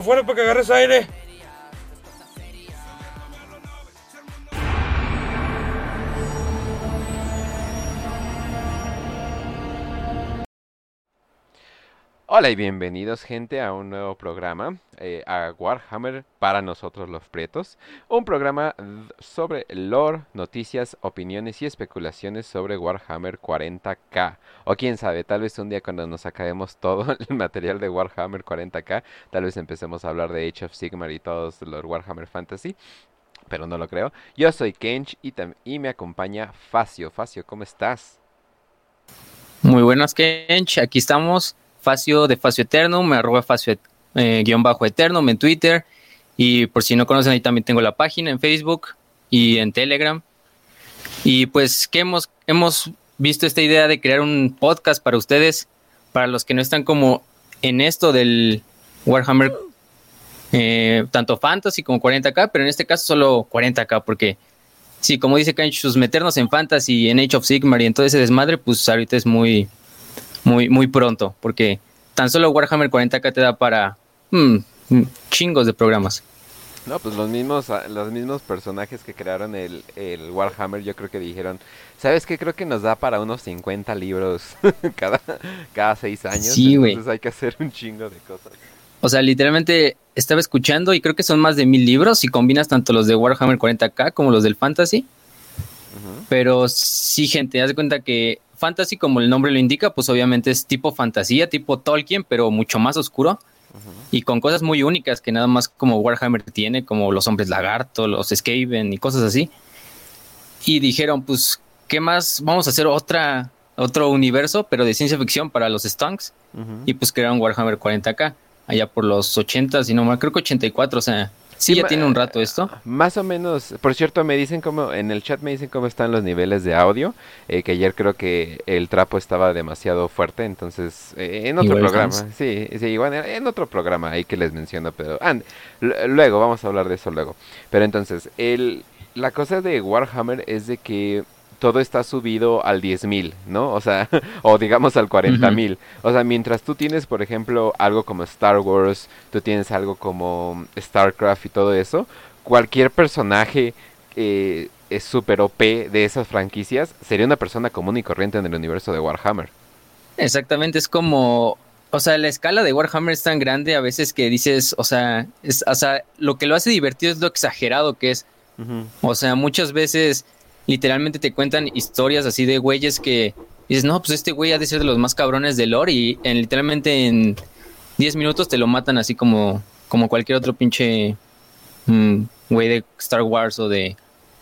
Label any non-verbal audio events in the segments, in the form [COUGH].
Fuera para que agarres aire. Hola y bienvenidos gente a un nuevo programa, eh, a Warhammer para nosotros los pretos, un programa sobre lore, noticias, opiniones y especulaciones sobre Warhammer 40k, o quién sabe, tal vez un día cuando nos acabemos todo [LAUGHS] el material de Warhammer 40k, tal vez empecemos a hablar de Age of Sigmar y todos los Warhammer Fantasy, pero no lo creo. Yo soy Kench y, y me acompaña Facio. Facio, ¿cómo estás? Muy buenas Kench, aquí estamos Facio de Facio Eterno, me arroba Facio eh, guion bajo Eterno en Twitter. Y por si no conocen, ahí también tengo la página en Facebook y en Telegram. Y pues que hemos, hemos visto esta idea de crear un podcast para ustedes, para los que no están como en esto del Warhammer, eh, tanto Fantasy como 40k, pero en este caso solo 40k, porque sí, como dice sus meternos en Fantasy, en Age of Sigmar y en todo ese desmadre, pues ahorita es muy, muy, muy pronto, porque tan solo Warhammer 40k te da para hmm, chingos de programas. No, pues los mismos, ah, los mismos personajes que crearon el, el Warhammer, yo creo que dijeron, ¿sabes qué? Creo que nos da para unos 50 libros [LAUGHS] cada, cada seis años. Sí, entonces hay que hacer un chingo de cosas. O sea, literalmente estaba escuchando y creo que son más de mil libros si combinas tanto los de Warhammer 40k como los del Fantasy. Pero sí, gente, haz de cuenta que fantasy, como el nombre lo indica, pues obviamente es tipo fantasía, tipo Tolkien, pero mucho más oscuro. Y con cosas muy únicas que nada más como Warhammer tiene, como los hombres lagarto, los Skaven y cosas así. Y dijeron, pues, ¿qué más? Vamos a hacer otra, otro universo, pero de ciencia ficción para los Stunks. Y pues crearon Warhammer 40k, allá por los 80, si no mal, creo que 84, o sea, Sí, ya tiene un rato esto. Más o menos. Por cierto, me dicen cómo, en el chat me dicen cómo están los niveles de audio. Eh, que ayer creo que el trapo estaba demasiado fuerte. Entonces, eh, en otro programa. Sí, sí, igual en otro programa ahí que les menciono. Pero luego, vamos a hablar de eso luego. Pero entonces, el, la cosa de Warhammer es de que todo está subido al 10.000, ¿no? O sea, [LAUGHS] o digamos al 40.000. O sea, mientras tú tienes, por ejemplo, algo como Star Wars, tú tienes algo como StarCraft y todo eso, cualquier personaje eh, es super OP de esas franquicias sería una persona común y corriente en el universo de Warhammer. Exactamente, es como o sea, la escala de Warhammer es tan grande a veces que dices, o sea, es, o sea, lo que lo hace divertido es lo exagerado que es. O sea, muchas veces literalmente te cuentan historias así de güeyes que dices, no, pues este güey ha de ser de los más cabrones de lore y en, literalmente en 10 minutos te lo matan así como, como cualquier otro pinche mm, güey de Star Wars o de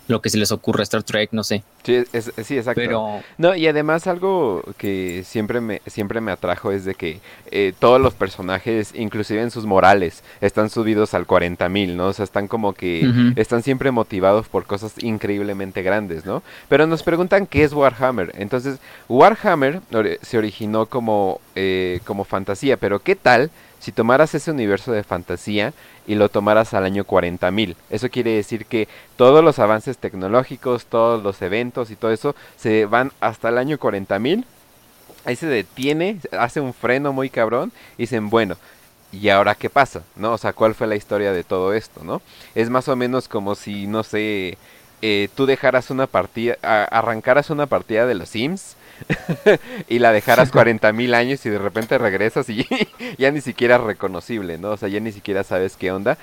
lo que se les ocurre, Star Trek, no sé. Sí, sí exacto. No, y además algo que siempre me, siempre me atrajo es de que eh, todos los personajes, inclusive en sus morales, están subidos al 40.000, ¿no? O sea, están como que están siempre motivados por cosas increíblemente grandes, ¿no? Pero nos preguntan qué es Warhammer. Entonces, Warhammer se originó como, eh, como fantasía, pero ¿qué tal si tomaras ese universo de fantasía y lo tomaras al año 40.000. Eso quiere decir que todos los avances tecnológicos, todos los eventos y todo eso se van hasta el año 40.000. Ahí se detiene, hace un freno muy cabrón y dicen, bueno, ¿y ahora qué pasa? ¿No? O sea, ¿cuál fue la historia de todo esto? ¿No? Es más o menos como si, no sé, eh, tú dejaras una partida, arrancaras una partida de los Sims [LAUGHS] y la dejaras [LAUGHS] 40 mil años y de repente regresas y [LAUGHS] ya ni siquiera es reconocible, ¿no? O sea, ya ni siquiera sabes qué onda.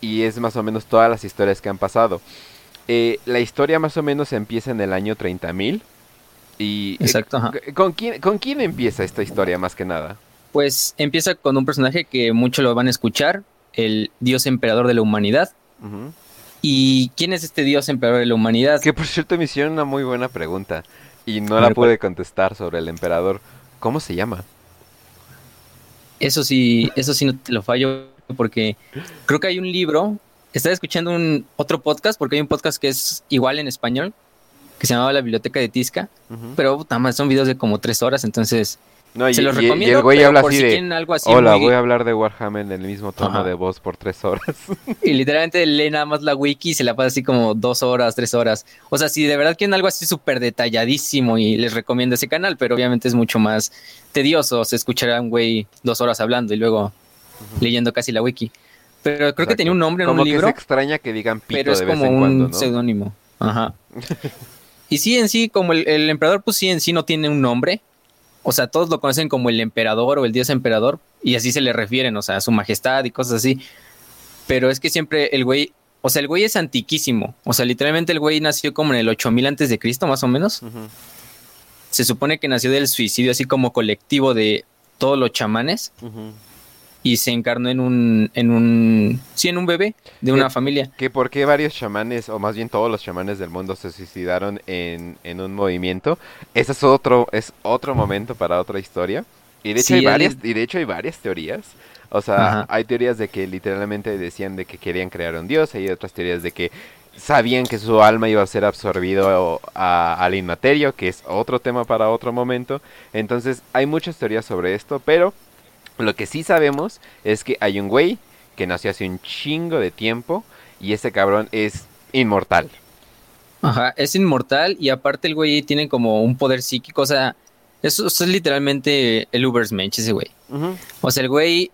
Y es más o menos todas las historias que han pasado. Eh, la historia más o menos empieza en el año 30 mil. Y, eh, Exacto. ¿con, quién, ¿Con quién empieza esta historia más que nada? Pues empieza con un personaje que muchos lo van a escuchar, el dios emperador de la humanidad. ¿Y quién es este dios emperador de la humanidad? Que por cierto me hicieron una muy buena pregunta. Y no la pude contestar sobre el emperador. ¿Cómo se llama? Eso sí, eso sí no te lo fallo porque creo que hay un libro. Estaba escuchando un otro podcast porque hay un podcast que es igual en español que se llamaba La Biblioteca de Tisca, pero más son videos de como tres horas, entonces no, y, Se los recomiendo, el güey habla así de, algo así hola, voy a hablar de Warhammer en el mismo tono de voz por tres horas. [LAUGHS] y literalmente lee nada más la wiki y se la pasa así como dos horas, tres horas. O sea, si de verdad quieren algo así súper detalladísimo y les recomiendo ese canal, pero obviamente es mucho más tedioso. Se escuchará un güey dos horas hablando y luego leyendo casi la wiki. Pero creo que tenía un nombre en un libro. Que extraña que digan pito Pero es como un seudónimo. Ajá. [LAUGHS] y sí, en sí, como el, el, emperador, pues sí, en sí no tiene un nombre. O sea, todos lo conocen como el emperador o el dios emperador. Y así se le refieren, o sea, a su majestad y cosas así. Pero es que siempre el güey. O sea, el güey es antiquísimo. O sea, literalmente el güey nació como en el 8000 antes de Cristo, más o menos. Se supone que nació del suicidio así como colectivo de todos los chamanes y se encarnó en un, en un, sí, en un bebé de una familia. Que por qué varios chamanes, o más bien todos los chamanes del mundo se suicidaron en, en un movimiento. Ese es otro, es otro momento para otra historia. Y de hecho hay varias, y de hecho hay varias teorías. O sea, hay teorías de que literalmente decían de que querían crear un dios, hay otras teorías de que sabían que su alma iba a ser absorbido al inmaterio, que es otro tema para otro momento. Entonces, hay muchas teorías sobre esto, pero lo que sí sabemos es que hay un güey que nació hace un chingo de tiempo y ese cabrón es inmortal. Ajá, es inmortal y aparte el güey tiene como un poder psíquico, o sea, eso, es literalmente el Ubersmensch ese güey. O sea, el güey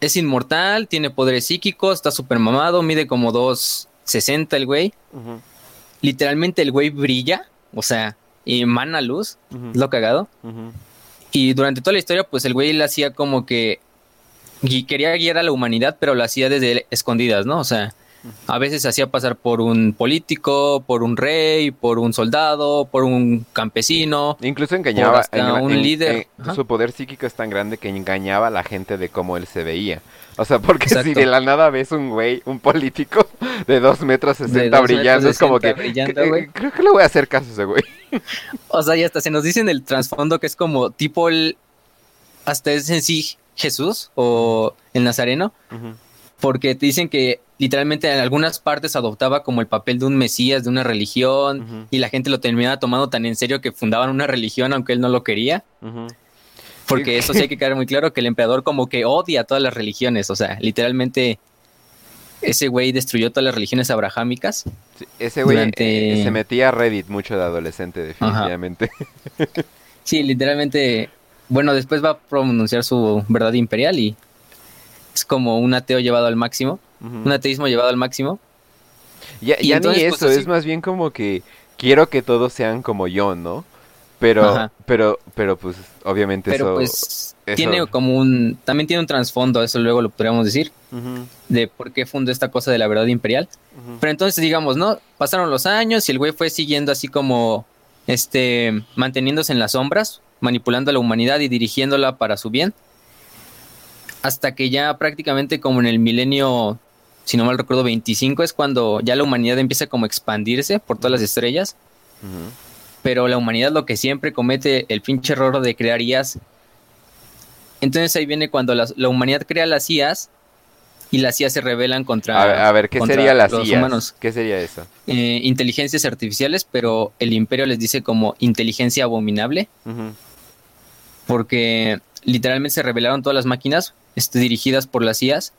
es inmortal, tiene poderes psíquicos, está súper mamado, mide como 2.60 el güey. Literalmente el güey brilla, o sea, emana luz, es lo cagado. Y durante toda la historia, pues el güey le hacía como que quería guiar a la humanidad, pero lo hacía desde escondidas, ¿no? O sea, a veces se hacía pasar por un político, por un rey, por un soldado, por un campesino. Incluso engañaba a un líder. su poder psíquico es tan grande que engañaba a la gente de cómo él se veía. O sea, porque si de la nada ves un güey, un político [LAUGHS] de dos metros sesenta brillando, es como que creo que le voy a hacer caso a ese güey. O sea, y hasta se nos dice en el trasfondo que es como tipo el hasta es en sí Jesús o el Nazareno, porque te dicen que literalmente en algunas partes adoptaba como el papel de un mesías, de una religión, y la gente lo terminaba tomando tan en serio que fundaban una religión aunque él no lo quería. Porque eso sí hay que quedar muy claro que el emperador como que odia a todas las religiones, o sea, literalmente ese güey destruyó todas las religiones abrahámicas. ese güey eh, se metía a Reddit mucho de adolescente, definitivamente. [LAUGHS] sí, literalmente, bueno, después va a pronunciar su verdad imperial y es como un ateo llevado al máximo, un ateísmo llevado al máximo. Ya, y ni pues, eso, es más bien como que quiero que todos sean como yo, ¿no? Pero, pero, pero pues obviamente pero, Pues, tiene como un, también tiene un trasfondo, eso luego lo podríamos decir, de por qué fundó esta cosa de la verdad imperial. Pero entonces digamos, ¿no? Pasaron los años y el güey fue siguiendo así como, este, manteniéndose en las sombras, manipulando a la humanidad y dirigiéndola para su bien. Hasta que ya prácticamente como en el milenio, si no mal recuerdo, 25 es cuando ya la humanidad empieza como a expandirse por todas las estrellas pero la humanidad lo que siempre comete el pinche error de crear IAs. Entonces ahí viene cuando la, humanidad crea las IAs y las IAs se rebelan contra A ver, ¿qué sería las los humanos. ¿Qué sería eso? Eh, inteligencias artificiales, pero el imperio les dice como inteligencia abominable. Porque literalmente se rebelaron todas las máquinas este, dirigidas por las IAs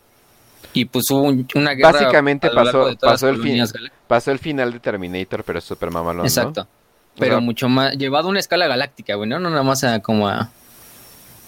y pues hubo una guerra. Básicamente pasó, pasó, el pasó el final de Terminator, pero super mamalón. Exacto pero mucho más, llevado a una escala galáctica, güey, no, no nada más a, como a,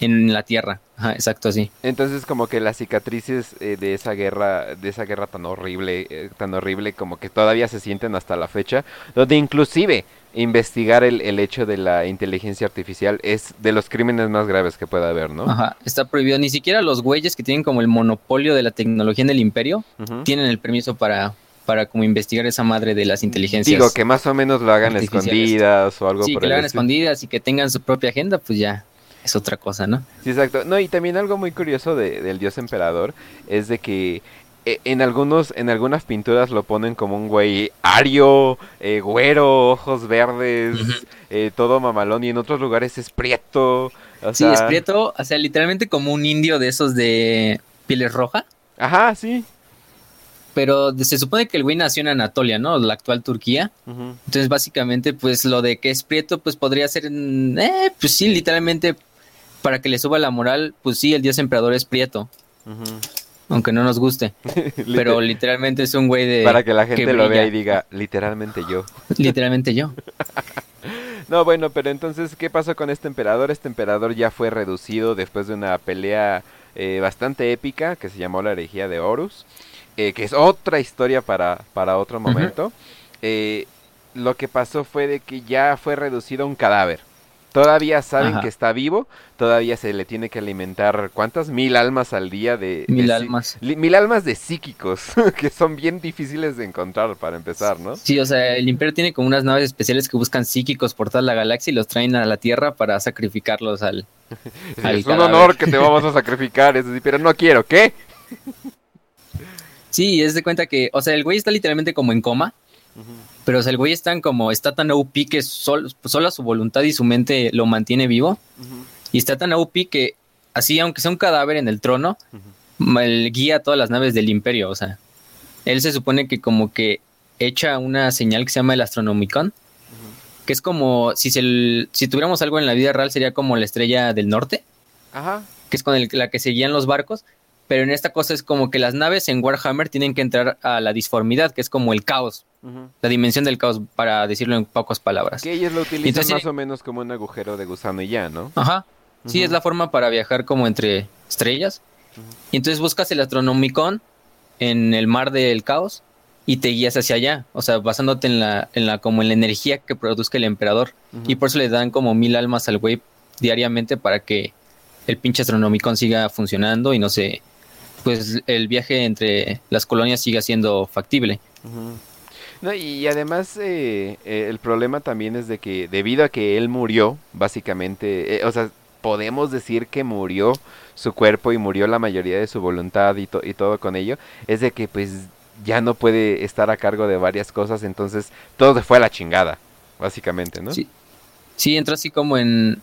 en la Tierra, Ajá, exacto, sí. Entonces como que las cicatrices eh, de esa guerra, de esa guerra tan horrible, eh, tan horrible como que todavía se sienten hasta la fecha, donde inclusive investigar el, el, hecho de la inteligencia artificial es de los crímenes más graves que pueda haber, ¿no? Ajá, está prohibido. Ni siquiera los güeyes que tienen como el monopolio de la tecnología en el imperio tienen el permiso para, para como investigar esa madre de las inteligencias. Digo, que más o menos lo hagan escondidas o algo sí, que lo hagan escondidas y que tengan su propia agenda, pues ya es otra cosa, ¿no? Sí, exacto. No, y también algo muy curioso de, del dios emperador es de que eh, en algunos en algunas pinturas lo ponen como un güey ario, eh, güero, ojos verdes, eh, todo mamalón y en otros lugares es prieto. sí, es prieto, o sea, literalmente como un indio de esos de pieles roja. Ajá, sí pero se supone que el güey nació en Anatolia, ¿no? La actual Turquía. Entonces, básicamente, pues lo de que es prieto, pues podría ser, eh, pues sí, literalmente, para que le suba la moral, pues sí, el dios emperador es prieto. Aunque no nos guste. [LAUGHS] pero literalmente es un güey de... Para que la gente lo vea y diga, literalmente yo. [LAUGHS] literalmente yo. [LAUGHS] no, bueno, pero entonces, ¿qué pasó con este emperador? Este emperador ya fue reducido después de una pelea eh, bastante épica que se llamó la herejía de Horus, eh, que es otra historia para, para otro momento. Eh, lo que pasó fue de que ya fue reducido a un cadáver. Todavía saben que está vivo, todavía se le tiene que alimentar, ¿cuántas? Mil almas al día de... Mil almas. mil almas de psíquicos, [LAUGHS] que son bien difíciles de encontrar para empezar, ¿no? Sí, o sea, el imperio tiene como unas naves especiales que buscan psíquicos por toda la galaxia y los traen a la Tierra para sacrificarlos al... [LAUGHS] es un honor que te vamos a sacrificar, es decir, pero no quiero, ¿qué? Sí, es de cuenta que, o sea, el güey está literalmente como en coma. Pero o sea, el güey está como, está tan OP que sol, solo su voluntad y su mente lo mantiene vivo. Y está tan OP que así, aunque sea un cadáver en el trono, él guía todas las naves del imperio. O sea, él se supone que como que echa una señal que se llama el Astronomicon. Que es como si, se, si tuviéramos algo en la vida real, sería como la estrella del norte. Ajá. Que es con el, la que seguían los barcos pero en esta cosa es como que las naves en Warhammer tienen que entrar a la disformidad, que es como el caos, la dimensión del caos, para decirlo en pocas palabras. Que ellos lo utilizan más o menos como un agujero de gusano y ya, ¿no? Ajá. Sí, es la forma para viajar como entre estrellas. Y entonces buscas el Astronomicon en el mar del caos y te guías hacia allá, o sea, basándote en la, en la como en la energía que produzca el emperador. Y por eso le dan como mil almas al güey diariamente para que el pinche Astronomicon siga funcionando y no se pues el viaje entre las colonias siga siendo factible. No, y además eh, eh, el problema también es de que debido a que él murió, básicamente, eh, o sea, podemos decir que murió su cuerpo y murió la mayoría de su voluntad y, y todo con ello, es de que pues ya no puede estar a cargo de varias cosas, entonces todo se fue a la chingada, básicamente, ¿no? Sí, sí entró así como en...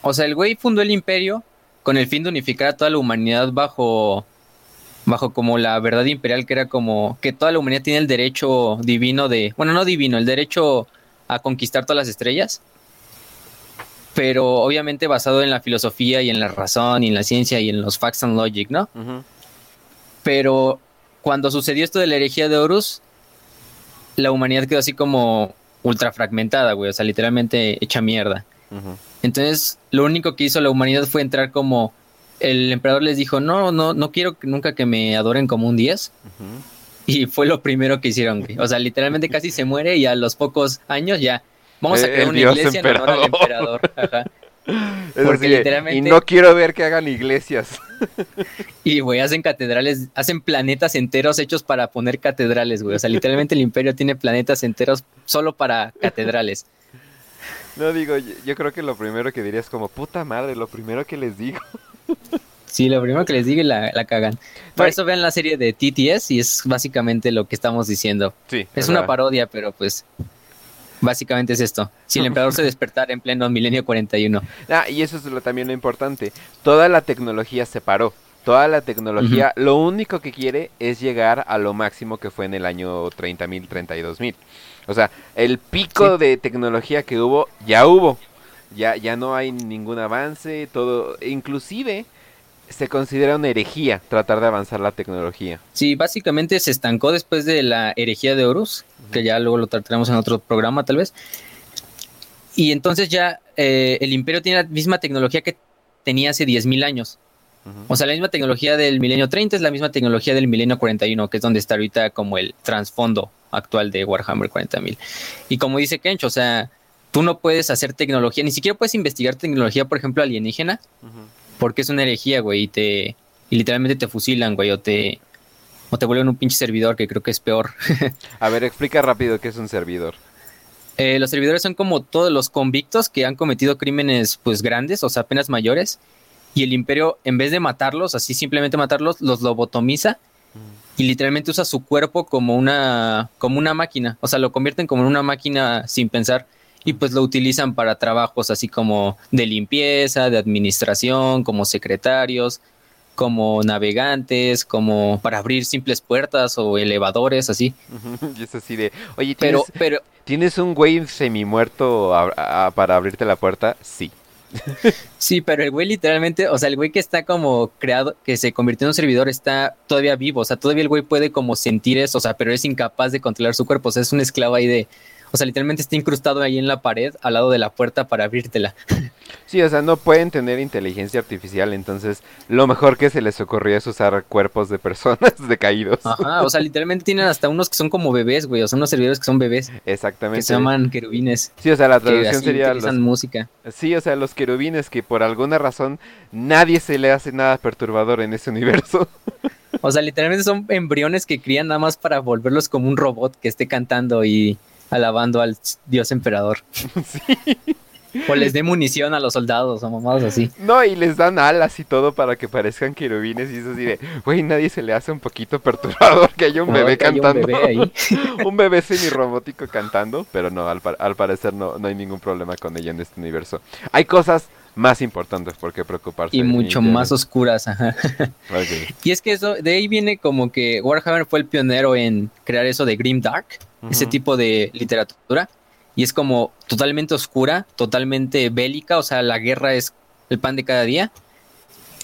O sea, el güey fundó el imperio con el fin de unificar a toda la humanidad bajo bajo como la verdad imperial que era como que toda la humanidad tiene el derecho divino de, bueno, no divino, el derecho a conquistar todas las estrellas, pero obviamente basado en la filosofía y en la razón y en la ciencia y en los facts and logic, ¿no? Pero cuando sucedió esto de la herejía de Horus, la humanidad quedó así como ultra fragmentada, güey, o sea, literalmente hecha mierda. Entonces, lo único que hizo la humanidad fue entrar como el emperador les dijo, no, no, no quiero nunca que me adoren como un 10. Y fue lo primero que hicieron, O sea, literalmente [LAUGHS] casi se muere y a los pocos años ya vamos a eh, crear una iglesia en honor al emperador. [LAUGHS] Porque literalmente... Y no quiero ver que hagan iglesias. [LAUGHS] y, güey, hacen catedrales, hacen planetas enteros hechos para poner catedrales, güey. O sea, literalmente el imperio tiene planetas enteros solo para catedrales. No digo, yo creo que lo primero que diría es como, puta madre, lo primero que les digo. Sí, lo primero que les digo la, la cagan. Por eso vean la serie de TTS y es básicamente lo que estamos diciendo. Sí, es una parodia, pero pues básicamente es esto. Si el [LAUGHS] emperador se despertara en pleno milenio 41. Ah, y eso es lo, también lo importante. Toda la tecnología se paró. Toda la tecnología, lo único que quiere es llegar a lo máximo que fue en el año 30.000, 32.000. O sea, el pico de tecnología que hubo, ya hubo ya, ya no hay ningún avance, todo, inclusive se considera una herejía tratar de avanzar la tecnología. Sí, básicamente se estancó después de la herejía de Horus, que ya luego lo trataremos en otro programa tal vez. Y entonces ya eh, el imperio tiene la misma tecnología que tenía hace 10.000 años. O sea, la misma tecnología del milenio 30 es la misma tecnología del milenio 41, que es donde está ahorita como el trasfondo actual de Warhammer 40.000. Y como dice Kench, o sea, tú no puedes hacer tecnología, ni siquiera puedes investigar tecnología, por ejemplo, alienígena, porque es una herejía, güey, y te y literalmente te fusilan, güey, o te o te vuelven un pinche servidor, que creo que es peor. [LAUGHS] A ver, explica rápido qué es un servidor. Eh, los servidores son como todos los convictos que han cometido crímenes pues grandes, o sea, apenas mayores, y el imperio, en vez de matarlos, así simplemente matarlos, los lobotomiza y literalmente usa su cuerpo como una, como una máquina, o sea, lo convierten como en una máquina sin pensar y pues lo utilizan para trabajos así como de limpieza, de administración, como secretarios, como navegantes, como para abrir simples puertas o elevadores, así. [LAUGHS] y es así de, oye, ¿tienes, pero, pero, ¿tienes un güey semi muerto para abrirte la puerta? Sí. [LAUGHS] sí, pero el güey literalmente, o sea, el güey que está como creado, que se convirtió en un servidor, está todavía vivo, o sea, todavía el güey puede como sentir eso, o sea, pero es incapaz de controlar su cuerpo, o sea, es un esclavo ahí de, O sea, literalmente está incrustado ahí en la pared, al lado de la puerta para abrírtela. [LAUGHS] Sí, o sea, no pueden tener inteligencia artificial, entonces lo mejor que se les ocurrió es usar cuerpos de personas [LAUGHS] decaídos. Ajá, [LAUGHS] o sea, literalmente tienen hasta unos que son como bebés, güey, o sea, unos servidores que son bebés. Exactamente. Que se llaman querubines. Sí, o sea, la traducción sería... Los... música. Sí, o sea, los querubines que por alguna razón nadie se le hace nada perturbador en ese universo. O sea, literalmente son embriones que crían nada más para volverlos como un robot que esté cantando y alabando al dios emperador. [LAUGHS] Sí. O les dé munición a los soldados o mamados así. No, y les dan alas y todo para que parezcan querubines y eso así de, güey, nadie se le hace un poquito perturbador que haya un bebé cantando. Un bebé, ahí. [LAUGHS] un bebé semi-robótico cantando, pero no, al, parecer no, no hay ningún problema con ella en este universo. Hay cosas más importantes por qué preocuparse. Y mucho más oscuras, ajá. Y es que eso, de ahí viene como que Warhammer fue el pionero en crear eso de Grim Dark, ese tipo de literatura. Y es como totalmente oscura, totalmente bélica, o sea, la guerra es el pan de cada día.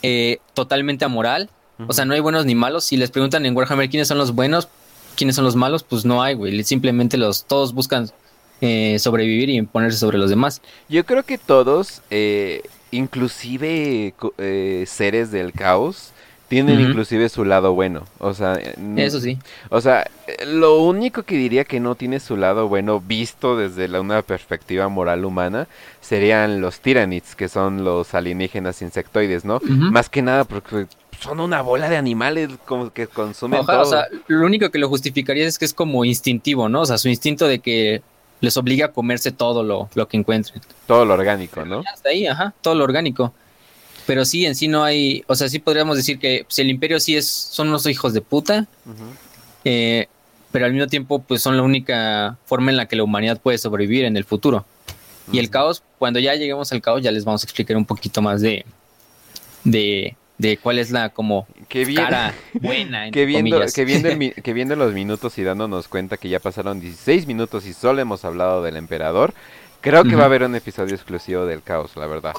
Eh, totalmente amoral, o sea, no hay buenos ni malos. Si les preguntan en Warhammer quiénes son los buenos, quiénes son los malos, pues no hay, güey. Simplemente los, todos buscan eh, sobrevivir y imponerse sobre los demás. Yo creo que todos, eh, inclusive eh, seres del caos, tienen inclusive su lado bueno. O sea, eso sí. O sea, lo único que diría que no tiene su lado bueno visto desde la, una perspectiva moral humana serían los tiranids, que son los alienígenas insectoides, ¿no? Más que nada porque son una bola de animales como que consumen todo. O sea, lo único que lo justificaría es que es como instintivo, ¿no? O sea, su instinto de que les obliga a comerse todo lo, lo que encuentren. Todo lo orgánico, ¿no? Hasta ahí, ajá, todo lo orgánico. Pero sí, en sí no hay, o sea, sí podríamos decir que pues, el imperio sí es, son unos hijos de puta, eh, pero al mismo tiempo pues son la única forma en la que la humanidad puede sobrevivir en el futuro. Y el caos, cuando ya lleguemos al caos, ya les vamos a explicar un poquito más de, de, de cuál es la como cara [LAUGHS] buena. que, viendo, que, viendo [LAUGHS] que viendo los minutos y dándonos cuenta que ya pasaron 16 minutos y solo hemos hablado del emperador, creo que va a haber un episodio exclusivo del caos, la verdad.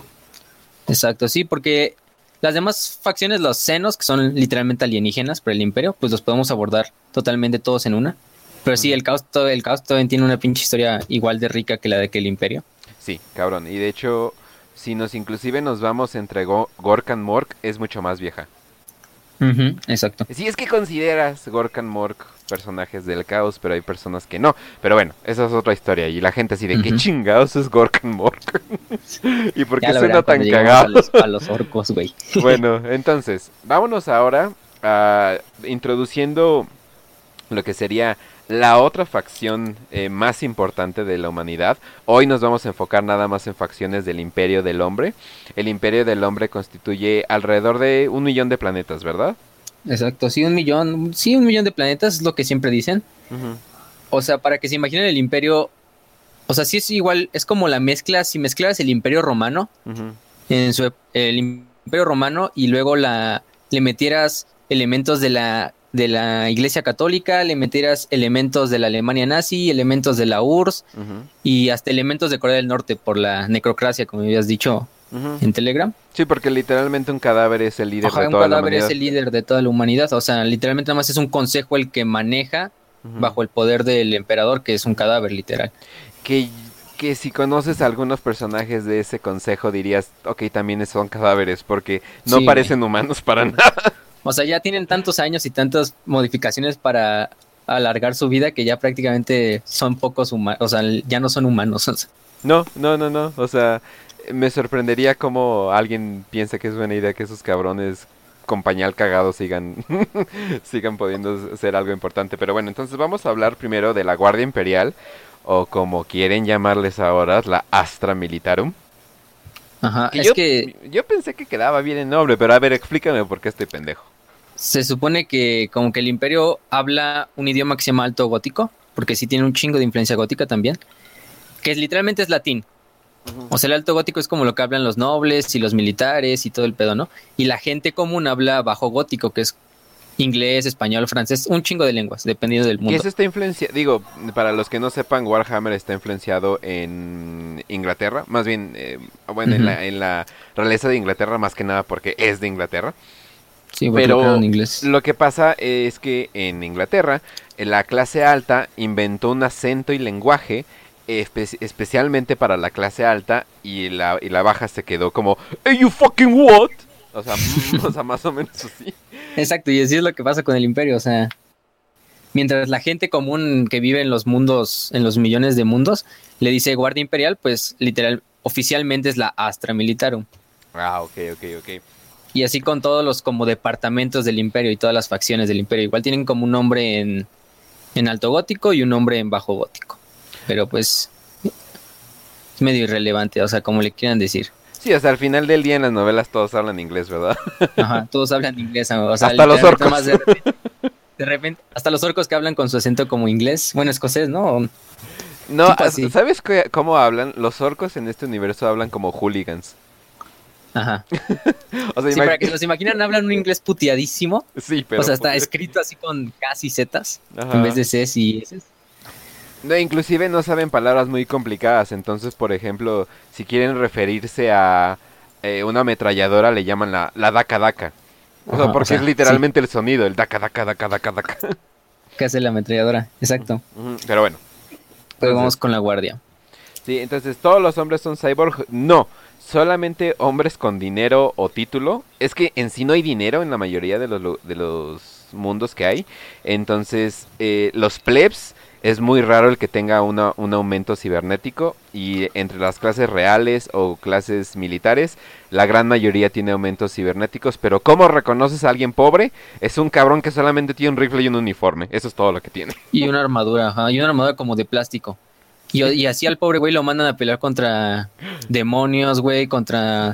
Exacto, sí, porque las demás facciones, los senos, que son literalmente alienígenas por el imperio, pues los podemos abordar totalmente todos en una. Pero sí, el caos, todo, el caos también tiene una pinche historia igual de rica que la de que el imperio. Sí, cabrón. Y de hecho, si nos inclusive nos vamos entre Gorkan Mork, es mucho más vieja. Exacto. Si es que consideras Gorkan Mork personajes del caos, pero hay personas que no. Pero bueno, esa es otra historia. Y la gente así de qué chingados es Gorkan Mork. [LAUGHS] y por qué suena tan cagado. A los, orcos, güey. [LAUGHS] bueno, entonces, vámonos ahora a introduciendo lo que sería la otra facción eh, más importante de la humanidad. Hoy nos vamos a enfocar nada más en facciones del Imperio del Hombre. El Imperio del Hombre constituye alrededor de un millón de planetas, ¿verdad? Exacto, sí, un millón, sí, un millón de planetas es lo que siempre dicen. O sea, para que se imaginen el Imperio, o sea, sí es igual, es como la mezcla, si mezclas el Imperio Romano, en su, el Imperio Romano y luego la le metieras elementos de la de la Iglesia Católica, le metieras elementos de la Alemania nazi, elementos de la URSS y hasta elementos de Corea del Norte por la necrocracia, como habías dicho en Telegram. Sí, porque literalmente un cadáver es el líder de toda la humanidad. Un cadáver es el líder de toda la humanidad, o sea, literalmente nada más es un consejo el que maneja bajo el poder del emperador, que es un cadáver literal. Que que si conoces a algunos personajes de ese consejo dirías, ok, también son cadáveres porque no parecen humanos para [LAUGHS] nada. O sea, ya tienen tantos años y tantas modificaciones para alargar su vida que ya prácticamente son pocos humanos, o sea, ya no son humanos. [LAUGHS] No, no, no, no, o sea, me sorprendería como alguien piensa que es buena idea que esos cabrones con pañal cagado sigan [LAUGHS] sigan pudiendo ser algo importante, pero bueno, entonces vamos a hablar primero de la Guardia Imperial o como quieren llamarles ahora, la Astra Militarum. Ajá, es yo, que yo pensé que quedaba bien el nombre, pero a ver, explícame por qué estoy pendejo se supone que como que el imperio habla un idioma que se llama alto gótico, porque sí tiene un chingo de influencia gótica también, que es, literalmente es latín. O sea, el alto gótico es como lo que hablan los nobles y los militares y todo el pedo, ¿no? Y la gente común habla bajo gótico, que es inglés, español, francés, un chingo de lenguas, dependiendo del mundo. ¿Qué es esta influencia? Digo, para los que no sepan, Warhammer está influenciado en Inglaterra, más bien, eh, bueno, en, la, en la realeza de Inglaterra, más que nada porque es de Inglaterra. Sí, pero en inglés. lo que pasa es que en Inglaterra la clase alta inventó un acento y lenguaje especialmente para la clase alta y la, y la baja se quedó como hey you fucking what o sea, [LAUGHS] o sea más o menos así. Exacto y así es lo que pasa con el imperio o sea mientras la gente común que vive en los mundos en los millones de mundos le dice guardia imperial pues literal oficialmente es la Astra Militarum. Ah ok ok ok y así con todos los como departamentos del imperio y todas las facciones del imperio. Igual tienen como un nombre en, en alto gótico y un nombre en bajo gótico. Pero pues es medio irrelevante, o sea, como le quieran decir. Sí, hasta el final del día en las novelas todos hablan inglés, ¿verdad? [LAUGHS] Ajá, todos hablan inglés. O sea, hasta los orcos. De repente, hasta los orcos que hablan con su acento como inglés, bueno, escocés, ¿no? No, ¿sabes cómo hablan? Los orcos en este universo hablan como hooligans. Ajá. [LAUGHS] o sea, sí, para que los imaginan, hablan un inglés puteadísimo. Sí, pero. O sea, está escrito así con casi zetas en vez de Cs y S. No, inclusive no saben palabras muy complicadas. Entonces, por ejemplo, si quieren referirse a eh, una ametralladora, le llaman la, la daca daca. O sea, porque es literalmente el sonido, el daca daca daca daca daca. ¿Qué hace la ametralladora? Exacto. Pero bueno. Pero vamos con la guardia. Sí, entonces, ¿todos los hombres son cyborg? No solamente hombres con dinero o título. Es que en sí no hay dinero en la mayoría de los, de los mundos que hay. Entonces, eh, los plebs es muy raro el que tenga una, un aumento cibernético. Y entre las clases reales o clases militares, la gran mayoría tiene aumentos cibernéticos. Pero ¿cómo reconoces a alguien pobre? Es un cabrón que solamente tiene un rifle y un uniforme. Eso es todo lo que tiene. Y una armadura, ajá. Y una armadura como de plástico. Y, así al pobre güey lo mandan a pelear contra demonios, güey, contra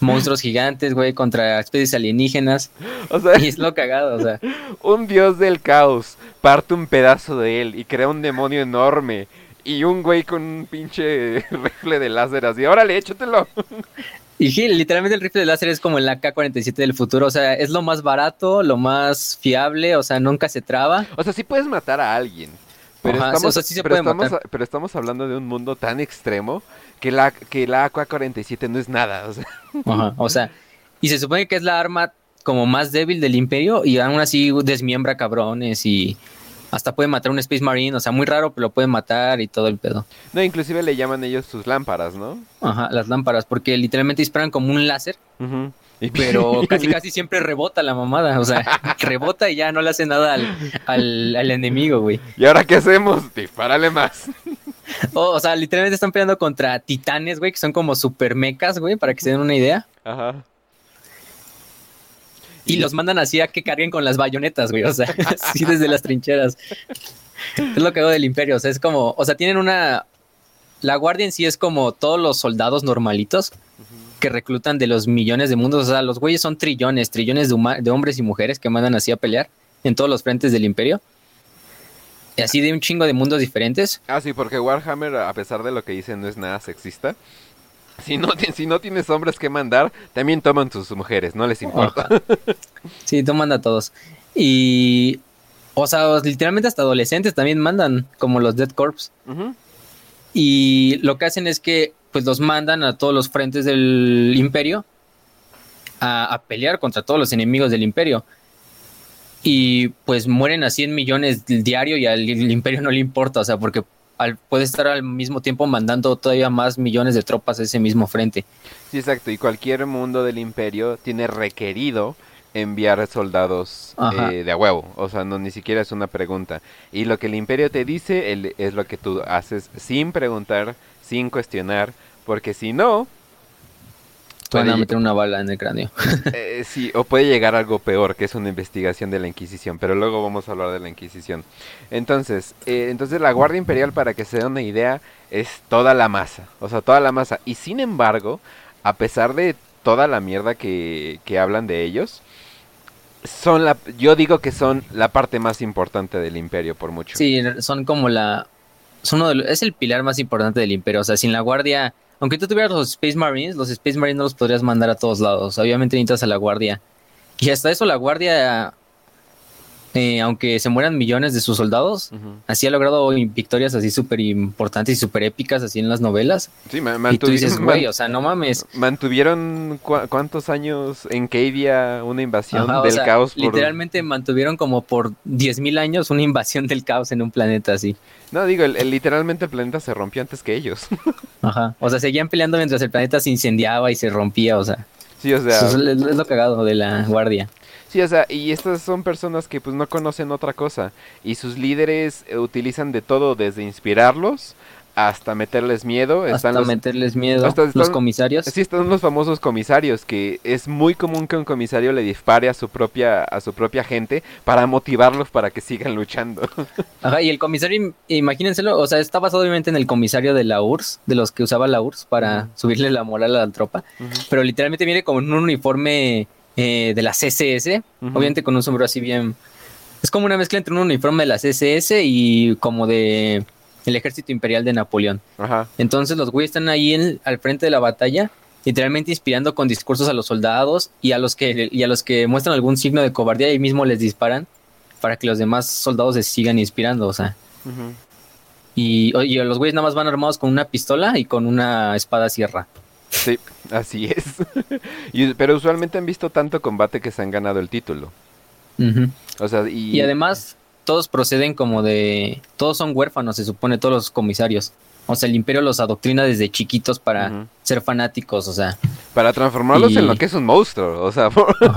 monstruos gigantes, güey, contra especies alienígenas. O sea, y es lo cagado, o sea. [LAUGHS] Un dios del caos parte un pedazo de él y crea un demonio enorme. Y un güey con un pinche [LAUGHS] rifle de láser así, órale, échatelo. [LAUGHS] Y literalmente el rifle de láser es como el AK-47 del futuro, o sea, es lo más barato, lo más fiable, o sea, nunca se traba. O sea, sí puedes matar a alguien. Pero, estamos, hablando de un mundo tan extremo que la, que la AK-47 no es nada. O sea. y se supone que es la arma como más débil del imperio y aún así desmiembra cabrones y hasta puede matar un Space Marine, o sea, muy raro, pero lo puede matar y todo el pedo. No, inclusive le llaman ellos sus lámparas, ¿no? Ajá, las lámparas, porque literalmente disparan como un láser. [LAUGHS] Pero [LAUGHS] casi casi siempre rebota la mamada, o sea, [LAUGHS] rebota y ya no le hace nada al, al, enemigo, güey. ¿Y ahora qué hacemos? Dispárale más. O, sea, literalmente están peleando contra titanes, güey, que son como super mecas, güey, para que se den una idea. Ajá. Y, los mandan así a que carguen con las bayonetas, güey, o sea, así desde las trincheras. Es lo que hago del imperio, o sea, es como, o sea, tienen una... La guardia en sí es como todos los soldados normalitos que reclutan de los millones de mundos. O sea, los güeyes son trillones, trillones de, hombres y mujeres que mandan así a pelear en todos los frentes del imperio. Y así de un chingo de mundos diferentes. Ah, sí, porque Warhammer, a pesar de lo que dicen, no es nada sexista. Si no, si no tienes hombres que mandar, también toman tus mujeres, no les importa. Sí, toman a todos. Y, o sea, literalmente hasta adolescentes también mandan, como los Dead Corps. Y lo que hacen es que pues los mandan a todos los frentes del imperio a, pelear contra todos los enemigos del imperio. Y pues mueren a 100 millones diario y al imperio no le importa, o sea, porque al, puede estar al mismo tiempo mandando todavía más millones de tropas a ese mismo frente. Sí, exacto, y cualquier mundo del imperio tiene requerido enviar soldados eh, de a huevo, o sea, no ni siquiera es una pregunta. Y lo que el imperio te dice es lo que tú haces sin preguntar, sin cuestionar, porque si no... Pueden a meter una bala en el cráneo. [LAUGHS] Eh, sí, o puede llegar algo peor, que es una investigación de la Inquisición, pero luego vamos a hablar de la Inquisición. Entonces, eh, entonces la Guardia Imperial, para que se den una idea, es toda la masa, o sea, toda la masa. Y sin embargo, a pesar de toda la mierda que, que hablan de ellos, son la, yo digo que son la parte más importante del imperio por mucho. Sí, son como la, es el pilar más importante del imperio. O sea, sin la guardia, aunque tú tuvieras los Space Marines, los Space Marines no los podrías mandar a todos lados. Obviamente necesitas a la guardia. Y hasta eso la guardia eh, aunque se mueran millones de sus soldados, así ha logrado victorias así súper importantes y súper épicas así en las novelas. Sí, y tú dices, [LAUGHS] güey, o sea, no mames. Mantuvieron cuántos años en Cadia una invasión del caos. Literalmente mantuvieron como por 10.000 años una invasión del caos en un planeta así. No, digo, el, literalmente el planeta se rompió antes que ellos. [LAUGHS] Ajá, o sea, seguían peleando mientras el planeta se incendiaba y se rompía, o sea. Sí, o sea. es lo cagado de la guardia. Sí, o sea, y estas son personas que pues no conocen otra cosa y sus líderes eh, utilizan de todo desde inspirarlos hasta meterles miedo. Hasta meterles miedo. Hasta los comisarios. Sí, están los famosos comisarios, que es muy común que un comisario le dispare a su propia, a su propia gente para motivarlos para que sigan luchando. [LAUGHS] Ajá, y el comisario, imagínenselo, o sea, está basado obviamente en el comisario de la URSS, de los que usaba la URSS para subirle la moral a la tropa, pero literalmente viene como en un uniforme eh, de la CSS, obviamente con un sombrero así bien... Es como una mezcla entre un uniforme de la CSS y como de el ejército imperial de Napoleón. Entonces los güeyes están ahí al frente de la batalla, literalmente inspirando con discursos a los soldados y a los que, y a los que muestran algún signo de cobardía y mismo les disparan para que los demás soldados se sigan inspirando, o sea. y, y, los güeyes nada más van armados con una pistola y con una espada sierra. Sí, así es. [LAUGHS] pero usualmente han visto tanto combate que se han ganado el título. o sea, y... además todos proceden como de... Todos son huérfanos, se supone, todos los comisarios. O sea, el imperio los adoctrina desde chiquitos para ser fanáticos, o sea. Para transformarlos en lo que es un monstruo, o sea,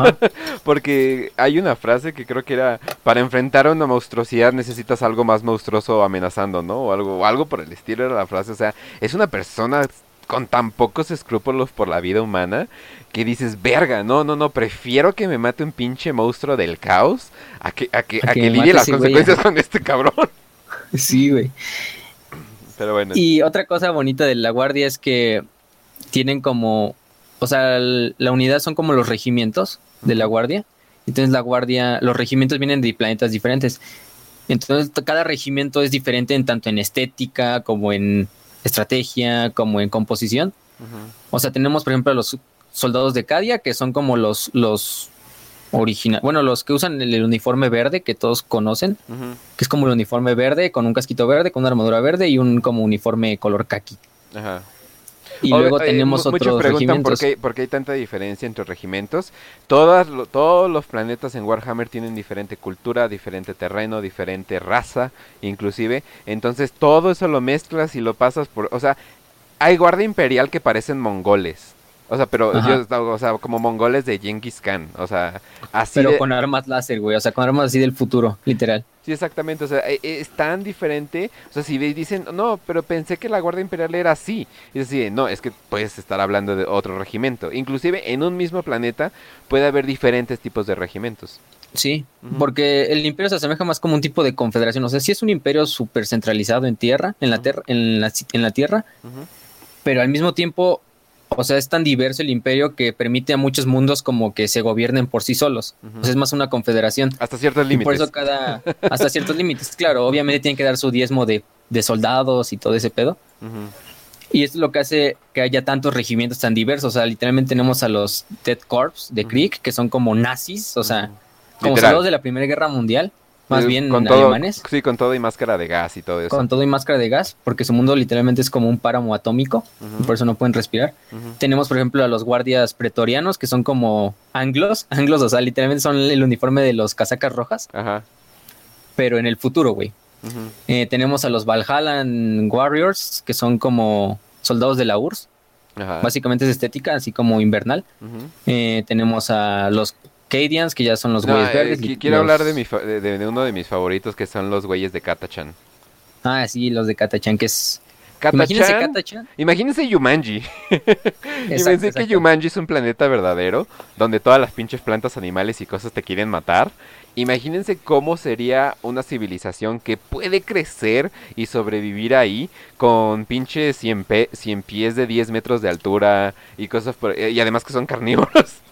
[LAUGHS] porque hay una frase que creo que era, para enfrentar a una monstruosidad necesitas algo más monstruoso amenazando, ¿no? O algo, o algo por el estilo era la frase, o sea, es una persona con tan pocos escrúpulos por la vida humana que dices, verga, no, no, no, prefiero que me mate un pinche monstruo del caos a que, a que, a que, lidie las consecuencias con este cabrón. [LAUGHS] Sí, güey. Pero bueno. Y otra cosa bonita de la guardia es que tienen como, o sea, la unidad son como los regimientos de la guardia. Entonces la guardia, los regimientos vienen de planetas diferentes. Entonces cada regimiento es diferente en tanto en estética como en estrategia como en composición. O sea, tenemos, por ejemplo, los soldados de Cadia, que son como los, los original, bueno, los que usan el, uniforme verde que todos conocen, que es como el uniforme verde con un casquito verde, con una armadura verde y un como uniforme color kaki. Ajá. Y luego tenemos otros regimientos. Por qué, hay tanta diferencia entre regimientos. Todas, todos los planetas en Warhammer tienen diferente cultura, diferente terreno, diferente raza, inclusive. Entonces todo eso lo mezclas y lo pasas por... O sea, hay guardia imperial que parecen mongoles. O sea, pero yo, o sea, como mongoles de Genghis Khan, o sea, así Pero con armas láser, güey, o sea, con armas así del futuro, literal. Sí, exactamente, o sea, e, e, es tan diferente, o sea, si dicen, no, pero pensé que la Guardia Imperial era así, y así, no, es que puedes estar hablando de otro regimiento, inclusive en un mismo planeta puede haber diferentes tipos de regimientos. Sí, porque el imperio se asemeja más como un tipo de confederación, o sea, sí es un imperio súper centralizado en tierra, en la, en la, en la tierra, pero al mismo tiempo o sea, es tan diverso el imperio que permite a muchos mundos como que se gobiernen por sí solos. es más una confederación. Hasta ciertos límites. por eso cada... [LAUGHS] Hasta ciertos límites, claro. Obviamente tienen que dar su diezmo de, soldados y todo ese pedo. Y es lo que hace que haya tantos regimientos tan diversos. O sea, literalmente tenemos a los Dead Corps de Krieg, que son como nazis, o sea, como soldados de la Primera Guerra Mundial más bien con alemanes. sí, con todo y máscara de gas y todo eso. Con todo y máscara de gas, porque su mundo literalmente es como un páramo atómico, por eso no pueden respirar. Tenemos, por ejemplo, a los guardias pretorianos, que son como anglos, [LAUGHS] anglos, o sea, literalmente son el uniforme de los casacas rojas, Ajá. pero en el futuro, güey. Eh, tenemos a los Valhallan Warriors, que son como soldados de la URSS. Básicamente es estética, así como invernal. Eh, tenemos a los Cadians, que ya son los güeyes eh, verdes. quiero hablar de, mi de, uno de mis favoritos, que son los güeyes de Katachan. Ah, sí, los de Katachan, que es... Imagínense Katachan. Imagínense Yumanji. [LAUGHS] Imagínense que Yumanji es un planeta verdadero, donde todas las pinches plantas, animales y cosas te quieren matar. Imagínense cómo sería una civilización que puede crecer y sobrevivir ahí con pinches 100, 100 pies de 10 metros de altura y cosas por, y además que son carnívoros. [LAUGHS]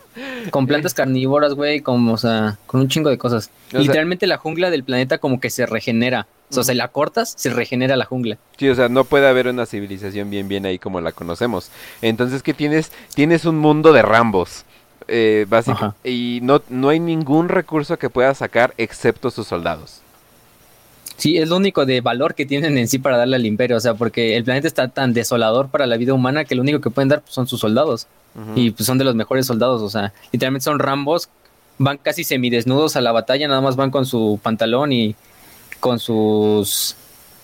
Con plantas carnívoras, güey, como, o sea, con un chingo de cosas. Literalmente la jungla del planeta como que se regenera. O sea, si la cortas, se regenera la jungla. Sí, o sea, no puede haber una civilización bien bien ahí como la conocemos. Entonces, ¿qué tienes? Tienes un mundo de rambos. Eh, y no, no hay ningún recurso que pueda sacar excepto sus soldados. Sí, es lo único de valor que tienen en sí para darle al imperio, o sea, porque el planeta está tan desolador para la vida humana que lo único que pueden dar pues, son sus soldados. Y pues son de los mejores soldados, o sea, literalmente son rambos, van casi semidesnudos a la batalla, nada más van con su pantalón y con sus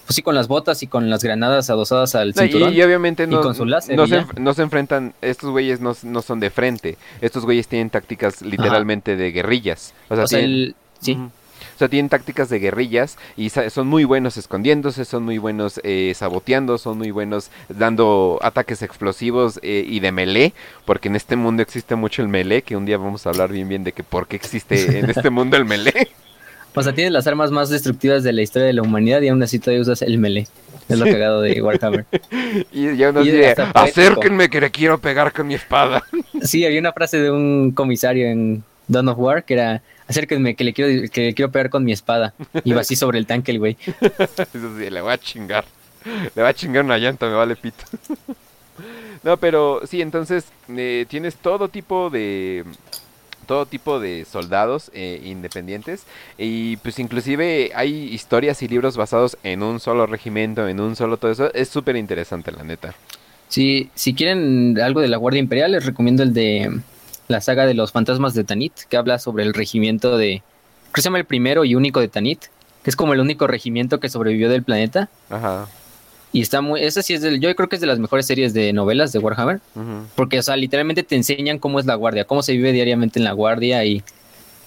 pues sí, con las botas y con las granadas adosadas al cinturón. y, obviamente no, con su láser no, se, enfrentan, estos güeyes no, son de frente, estos güeyes tienen tácticas literalmente de guerrillas. O sea, sí. O sea, tienen tácticas de guerrillas y son muy buenos escondiéndose, son muy buenos eh, saboteando, son muy buenos dando ataques explosivos eh, y de melee, porque en este mundo existe mucho el melee, que un día vamos a hablar bien bien de que por qué existe [LAUGHS] en este mundo el melee. O sea, tienes las armas más destructivas de la historia de la humanidad y aún así todavía usas el melee. Es lo cagado de Warhammer. [LAUGHS] y ya uno dice, acérquenme que le quiero pegar con mi espada. sí, había una frase de un comisario en Dawn of War que era, acérquenme que le quiero, que le quiero pegar con mi espada. Iba así sobre el tanque el güey. [LAUGHS] Eso sí, le voy a chingar. Le voy a chingar una llanta, me vale pito. [LAUGHS] no, pero sí, entonces eh, tienes todo tipo de todo tipo de soldados eh, independientes y pues inclusive hay historias y libros basados en un solo regimiento, en un solo todo eso. Es súper interesante, la neta. Sí, si quieren algo de la Guardia Imperial, les recomiendo el de la saga de los fantasmas de Tanit, que habla sobre el regimiento de... Creo que se llama el primero y único de Tanit, que es como el único regimiento que sobrevivió del planeta. Ajá. Y está muy, esa sí es del, yo creo que es de las mejores series de novelas de Warhammer, porque, o sea, literalmente te enseñan cómo es la guardia, cómo se vive diariamente en la guardia y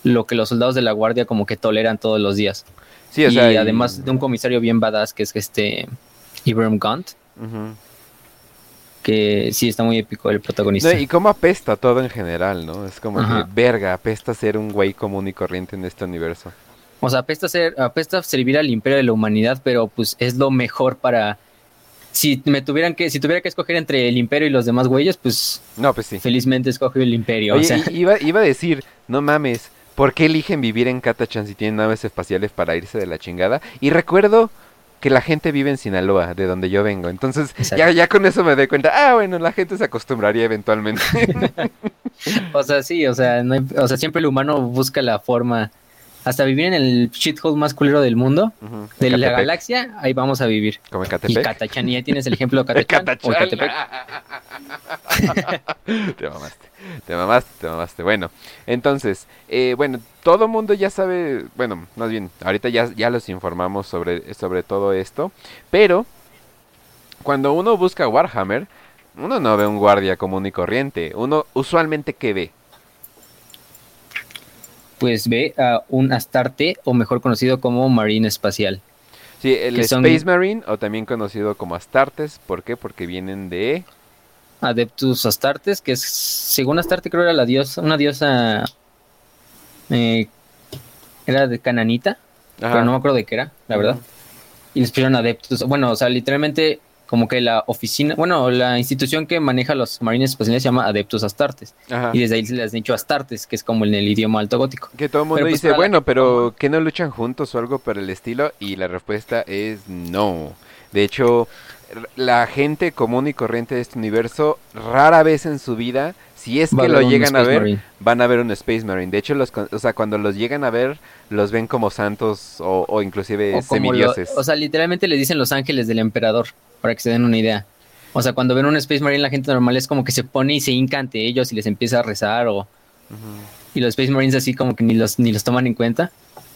lo que los soldados de la guardia como que toleran todos los días. Sí, o y además de un comisario bien badass que es este Ibram Gunt, que sí está muy épico el protagonista. y cómo apesta todo en general, ¿no? Es como que verga, apesta ser un güey común y corriente en este universo. O sea, apesta ser, apesta servir al imperio de la humanidad, pero pues es lo mejor para si me tuvieran que, si tuviera que escoger entre el imperio y los demás güeyes, pues, no, pues sí. felizmente escojo el imperio. iba, iba a decir, no mames, ¿por qué eligen vivir en Katachan si tienen naves espaciales para irse de la chingada? Y recuerdo que la gente vive en Sinaloa, de donde yo vengo. Entonces, ya, ya con eso me doy cuenta, ah, bueno, la gente se acostumbraría eventualmente. [LAUGHS] o sea, sí, o sea, no o sea, siempre el humano busca la forma hasta vivir en el shithole más culero del mundo, de la galaxia, ahí vamos a vivir. Como Y Catachan, y ahí tienes el ejemplo de [LAUGHS] Catachan. [LAUGHS] te mamaste, te mamaste, te mamaste. Bueno, entonces, eh, bueno, todo mundo ya sabe, bueno, más bien, ahorita ya, ya los informamos sobre, sobre todo esto, pero cuando uno busca Warhammer, uno no ve un guardia común y corriente, uno usualmente ¿qué ve? Pues ve a un Astarte, o mejor conocido como Marine Espacial. Sí, el Space Marine, o también conocido como Astartes. ¿Por qué? Porque vienen de... Adeptus Astartes, que es, según Astarte creo era la diosa, una diosa... Eh, era de Cananita, pero no me acuerdo de qué era, la verdad. Y les pusieron Adeptus. Bueno, o sea, literalmente como que la oficina, bueno, la institución que maneja los marines espaciales se llama Adeptus Astartes. Y desde ahí se les ha dicho Astartes, que es como en el idioma alto gótico. Que todo el mundo pues, dice, bueno, pero ¿qué no luchan juntos o algo por el estilo? Y la respuesta es no. De hecho, la gente común y corriente de este universo rara vez en su vida si es que lo llegan a ver, van a ver un Space Marine. De hecho, los, o sea, cuando los llegan a ver, los ven como santos o, inclusive semidioses. o sea, literalmente les dicen los ángeles del emperador, para que se den una idea. O sea, cuando ven un Space Marine, la gente normal es como que se pone y se hinca ante ellos y les empieza a rezar o... Y los Space Marines así como que ni los, ni los toman en cuenta.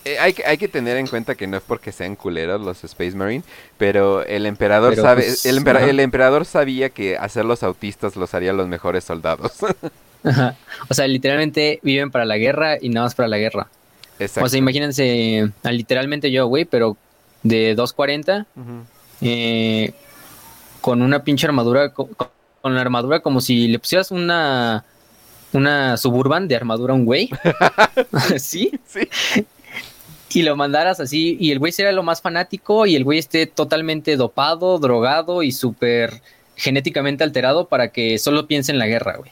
Eh, hay, hay, que tener en cuenta que no es porque sean culeros los Space Marine, pero el emperador sabe, pues, el, el, emperador sabía que hacer los autistas los haría los mejores soldados. [LAUGHS] O sea, literalmente viven para la guerra y nada más para la guerra. O sea, imagínense, literalmente yo, güey, pero de 240, eh, con una pinche armadura, con, la armadura como si le pusieras una una suburban de armadura a un güey. [LAUGHS] ¿Sí? Sí y lo mandaras así y el güey sería lo más fanático y el güey esté totalmente dopado, drogado y súper genéticamente alterado para que solo piense en la guerra, güey.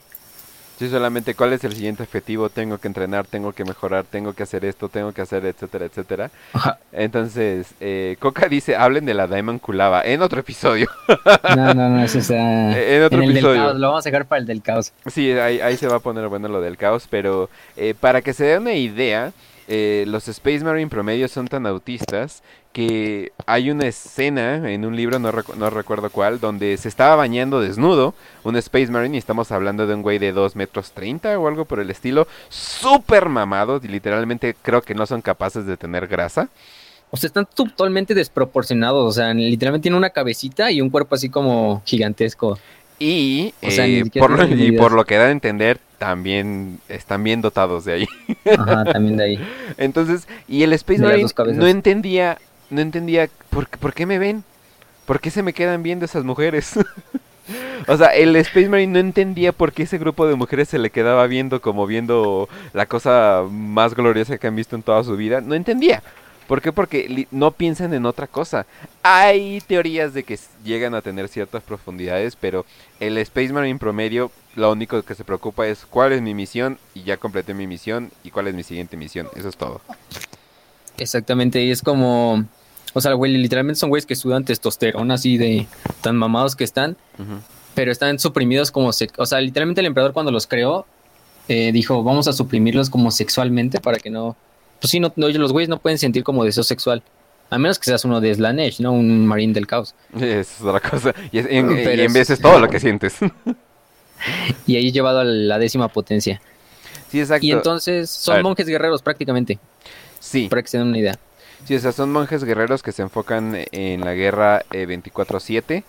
Sí, solamente cuál es el siguiente objetivo, tengo que entrenar, tengo que mejorar, tengo que hacer esto, tengo que hacer, etcétera, etcétera. Entonces, eh, Coca dice, hablen de la Diamond Kulava en otro episodio. [LAUGHS] no, no, no, eso está [LAUGHS] en otro episodio. lo vamos a dejar para el del caos. Sí, ahí, ahí se va a poner bueno lo del caos, pero eh, para que se dé una idea, eh, los Space Marine promedio son tan autistas que hay una escena en un libro, no, no, recuerdo cuál, donde se estaba bañando desnudo un Space Marine y estamos hablando de un güey de 2 metros 30 o algo por el estilo, súper mamado, y literalmente creo que no son capaces de tener grasa. O sea, están totalmente desproporcionados, o sea, literalmente tiene una cabecita y un cuerpo así como gigantesco. Y, eh, por, y por lo que da a entender, también están bien dotados de ahí. Ajá, también de ahí. [LAUGHS] Entonces, y el Space Marine no entendía, no entendía por, por qué me ven, por qué se me quedan viendo esas mujeres. [LAUGHS] o sea, el Space Marine no entendía por qué ese grupo de mujeres se le quedaba viendo como viendo la cosa más gloriosa que han visto en toda su vida. No entendía. ¿Por qué? Porque no piensan en otra cosa. Hay teorías de que llegan a tener ciertas profundidades, pero el Space Marine promedio lo único que se preocupa es cuál es mi misión y ya completé mi misión y cuál es mi siguiente misión. Eso es todo. Exactamente, y es como, o sea, güey, literalmente son güeyes que sudan testosterona así de tan mamados que están, pero están suprimidos como, o sea, literalmente el emperador cuando los creó eh, dijo, vamos a suprimirlos como sexualmente para que no pues sí, no, los güeyes no pueden sentir como deseo sexual. A menos que seas uno de Slanesh, ¿no? Un marín del caos. [LAUGHS] Es otra cosa. Y, en, vez es todo lo que sientes. [LAUGHS] y ahí llevado a la décima potencia. Sí, exacto. Y entonces son monjes guerreros prácticamente. Sí. Para que se den una idea. Sí, o sea, son monjes guerreros que se enfocan en la guerra 24-7. Eh,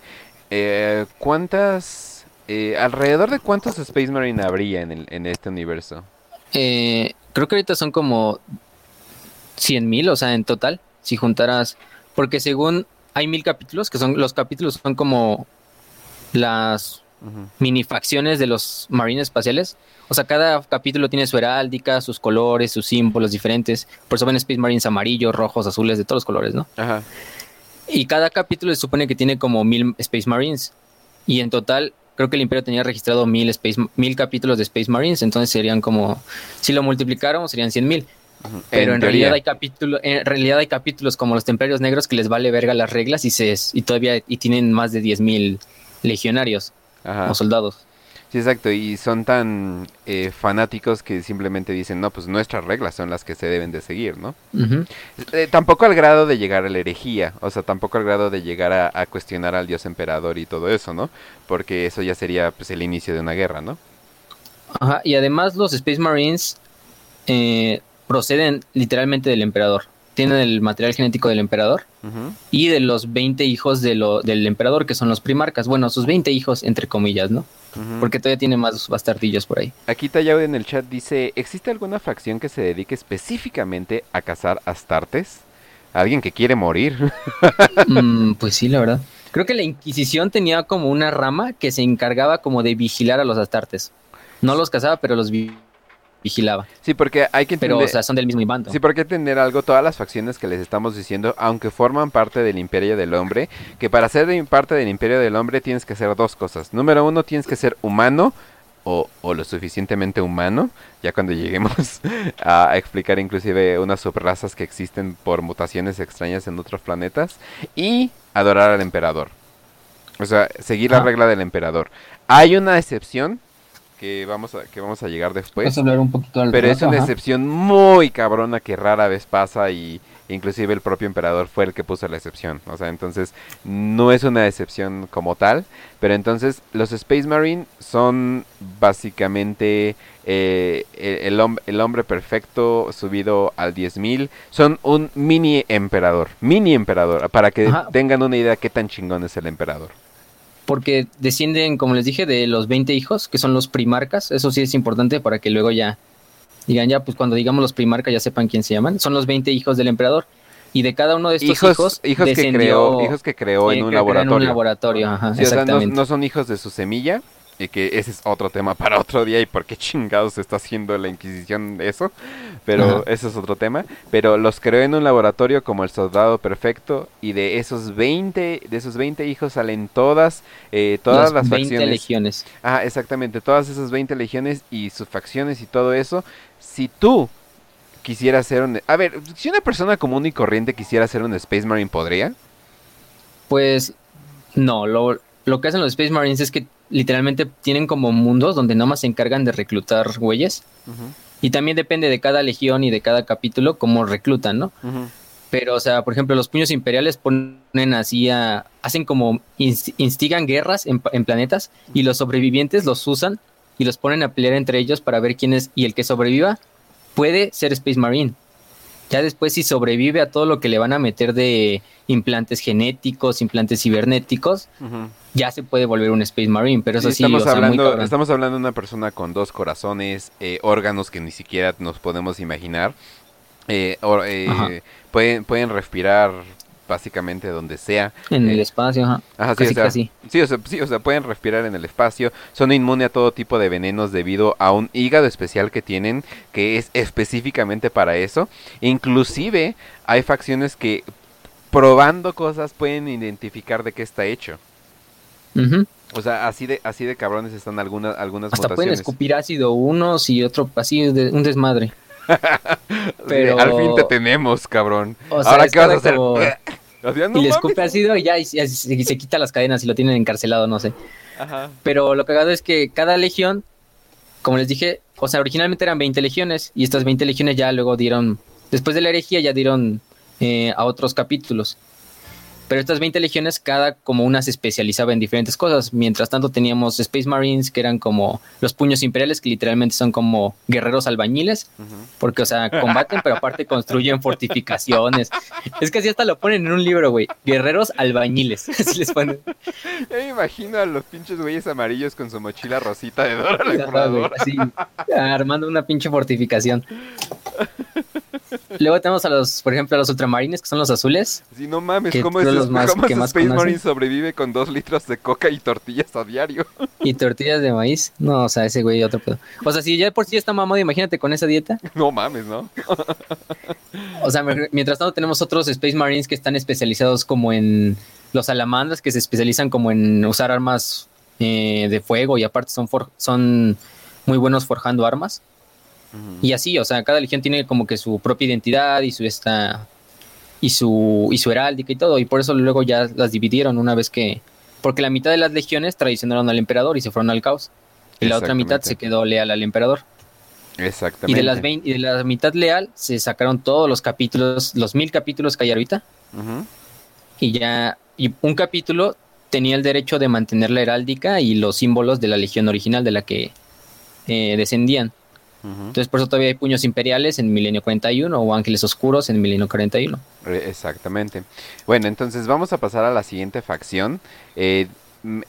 eh, ¿Cuántas... Eh, alrededor de cuántos Space Marine habría en, el, en este universo? creo que ahorita son como 100 mil, o sea, en total, si juntaras, porque según hay mil capítulos, que son los capítulos son como las mini facciones de los marines espaciales. O sea, cada capítulo tiene su heráldica, sus colores, sus símbolos diferentes. Por eso ven Space Marines amarillos, rojos, azules, de todos los colores, ¿no? Ajá. Y cada capítulo se supone que tiene como mil Space Marines. Y en total, creo que el Imperio tenía registrado mil, Space, mil capítulos de Space Marines. Entonces serían como, si lo multiplicáramos, serían cien mil. Pero en, realidad hay capítulos, en realidad hay capítulos como los templarios negros que les vale verga las reglas y se y todavía y tienen más de 10.000 legionarios o soldados. Sí, exacto, y son tan eh, fanáticos que simplemente dicen, no, pues nuestras reglas son las que se deben de seguir, ¿no? Eh, tampoco al grado de llegar a la herejía, o sea, tampoco al grado de llegar a, cuestionar al dios emperador y todo eso, ¿no? Porque eso ya sería pues el inicio de una guerra, ¿no? Ajá, y además los Space Marines eh, proceden literalmente del emperador. Tienen el material genético del emperador y de los 20 hijos de lo, del emperador, que son los primarcas. Bueno, sus 20 hijos, entre comillas, ¿no? Porque todavía tiene más bastardillos por ahí. Aquí Tayao en el chat dice, ¿existe alguna facción que se dedique específicamente a cazar astartes? ¿Alguien que quiere morir? [LAUGHS] Mm, pues sí, la verdad. Creo que la Inquisición tenía como una rama que se encargaba como de vigilar a los astartes. No los cazaba, pero los vigilaba. Sí, porque hay que entender... Pero, o sea, son del mismo bando. Sí, porque hay que entender algo, todas las facciones que les estamos diciendo, aunque forman parte del Imperio del Hombre, que para ser parte del Imperio del Hombre tienes que hacer dos cosas. Número uno, tienes que ser humano, o, o, lo suficientemente humano, ya cuando lleguemos [LAUGHS] a explicar inclusive unas subrazas que existen por mutaciones extrañas en otros planetas, y adorar al emperador. O sea, seguir la regla del emperador. Hay una excepción que vamos a, que vamos a llegar después. hablar un poquito pero es una excepción muy cabrona que rara vez pasa y inclusive el propio emperador fue el que puso la excepción. O sea, entonces no es una excepción como tal, pero entonces los Space Marine son básicamente eh, el, el, hombre perfecto subido al 10.000. Son un mini emperador, mini emperador, para que tengan una idea qué tan chingón es el emperador porque descienden, como les dije, de los 20 hijos, que son los primarcas. Eso sí es importante para que luego ya digan, ya, pues cuando digamos los primarcas ya sepan quién se llaman. Son los 20 hijos del emperador. Y de cada uno de estos hijos, hijos, que creó, hijos que creó en un laboratorio. En un laboratorio, ajá, exactamente. no, son hijos de su semilla, y que ese es otro tema [LAUGHS] para otro día y por qué chingados está haciendo la Inquisición eso, pero ese es otro tema, pero los creó en un laboratorio como el soldado perfecto y de esos 20, de esos 20 hijos salen todas, eh, todas las, 20 legiones. Ah, exactamente, todas esas 20 legiones y sus facciones y todo eso, si tú quisieras ser un... A ver, si una persona común y corriente quisiera ser un Space Marine, ¿podría? Pues no, lo, lo que hacen los Space Marines es que literalmente tienen como mundos donde nomás se encargan de reclutar güeyes. Y también depende de cada legión y de cada capítulo cómo reclutan, ¿no? Pero, o sea, por ejemplo, los puños imperiales ponen así a... Hacen como... instigan guerras en, en, planetas y los sobrevivientes los usan y los ponen a pelear entre ellos para ver quién es... Y el que sobreviva puede ser Space Marine. Ya después si sobrevive a todo lo que le van a meter de implantes genéticos, implantes cibernéticos, ya se puede volver un Space Marine, pero eso sí, estamos, hablando, estamos hablando de una persona con dos corazones, eh, órganos que ni siquiera nos podemos imaginar. Eh, eh, pueden, pueden respirar básicamente donde sea. En el espacio, ajá. sí, o sea, Sí, o sea, pueden respirar en el espacio. Son inmunes a todo tipo de venenos debido a un hígado especial que tienen que es específicamente para eso. Inclusive hay facciones que probando cosas pueden identificar de qué está hecho. O sea, así de, así de cabrones están algunas, algunas Hasta pueden escupir ácido unos y otro así, de, un desmadre. [LAUGHS] Pero... al fin te tenemos, cabrón. Ahora, ¿qué vas a hacer? [LAUGHS] y le escupe ácido y ya y, se, quita las cadenas y lo tienen encarcelado, no sé. Pero lo cagado es que cada legión, como les dije, o sea, originalmente eran 20 legiones y estas 20 legiones ya luego dieron, después de la herejía ya dieron eh, a otros capítulos. Pero estas 20 legiones, cada como una se especializaba en diferentes cosas. Mientras tanto teníamos Space Marines, que eran como los puños imperiales, que literalmente son como guerreros albañiles, porque, o sea, combaten, pero aparte construyen fortificaciones. Es que así hasta lo ponen en un libro, güey. Guerreros albañiles. [LAUGHS] Así les ponen. Yo me imagino a los pinches güeyes amarillos con su mochila rosita de Dora así, armando una pinche fortificación. Luego tenemos a los, por ejemplo, a los ultramarines, que son los azules. Sí, no mames, ¿cómo es, los más, [LAUGHS] ¿cómo Space Marine sobrevive con dos litros de coca y tortillas a diario? ¿Y tortillas de maíz? No, o sea, ese güey otro pedo. O sea, si ya por sí está mamado, imagínate con esa dieta. [LAUGHS] No mames, ¿no? o sea, mientras tanto tenemos otros Space Marines que están especializados como en los salamandras, que se especializan como en usar armas eh, de fuego y aparte son, son muy buenos forjando armas. Y así, o sea, cada legión tiene como que su propia identidad y su esta y su y su heráldica y todo, y por eso luego ya las dividieron una vez que porque la mitad de las legiones traicionaron al emperador y se fueron al caos. Y la otra mitad se quedó leal al emperador. Exactamente. Y de, las y de la mitad leal se sacaron todos los capítulos, los mil capítulos que hay ahorita. Y ya, y un capítulo tenía el derecho de mantener la heráldica y los símbolos de la legión original de la que eh, descendían. Entonces, por eso todavía hay puños imperiales en Milenio 41 o ángeles oscuros en Milenio 41. Exactamente. Bueno, entonces vamos a pasar a la siguiente facción. Eh,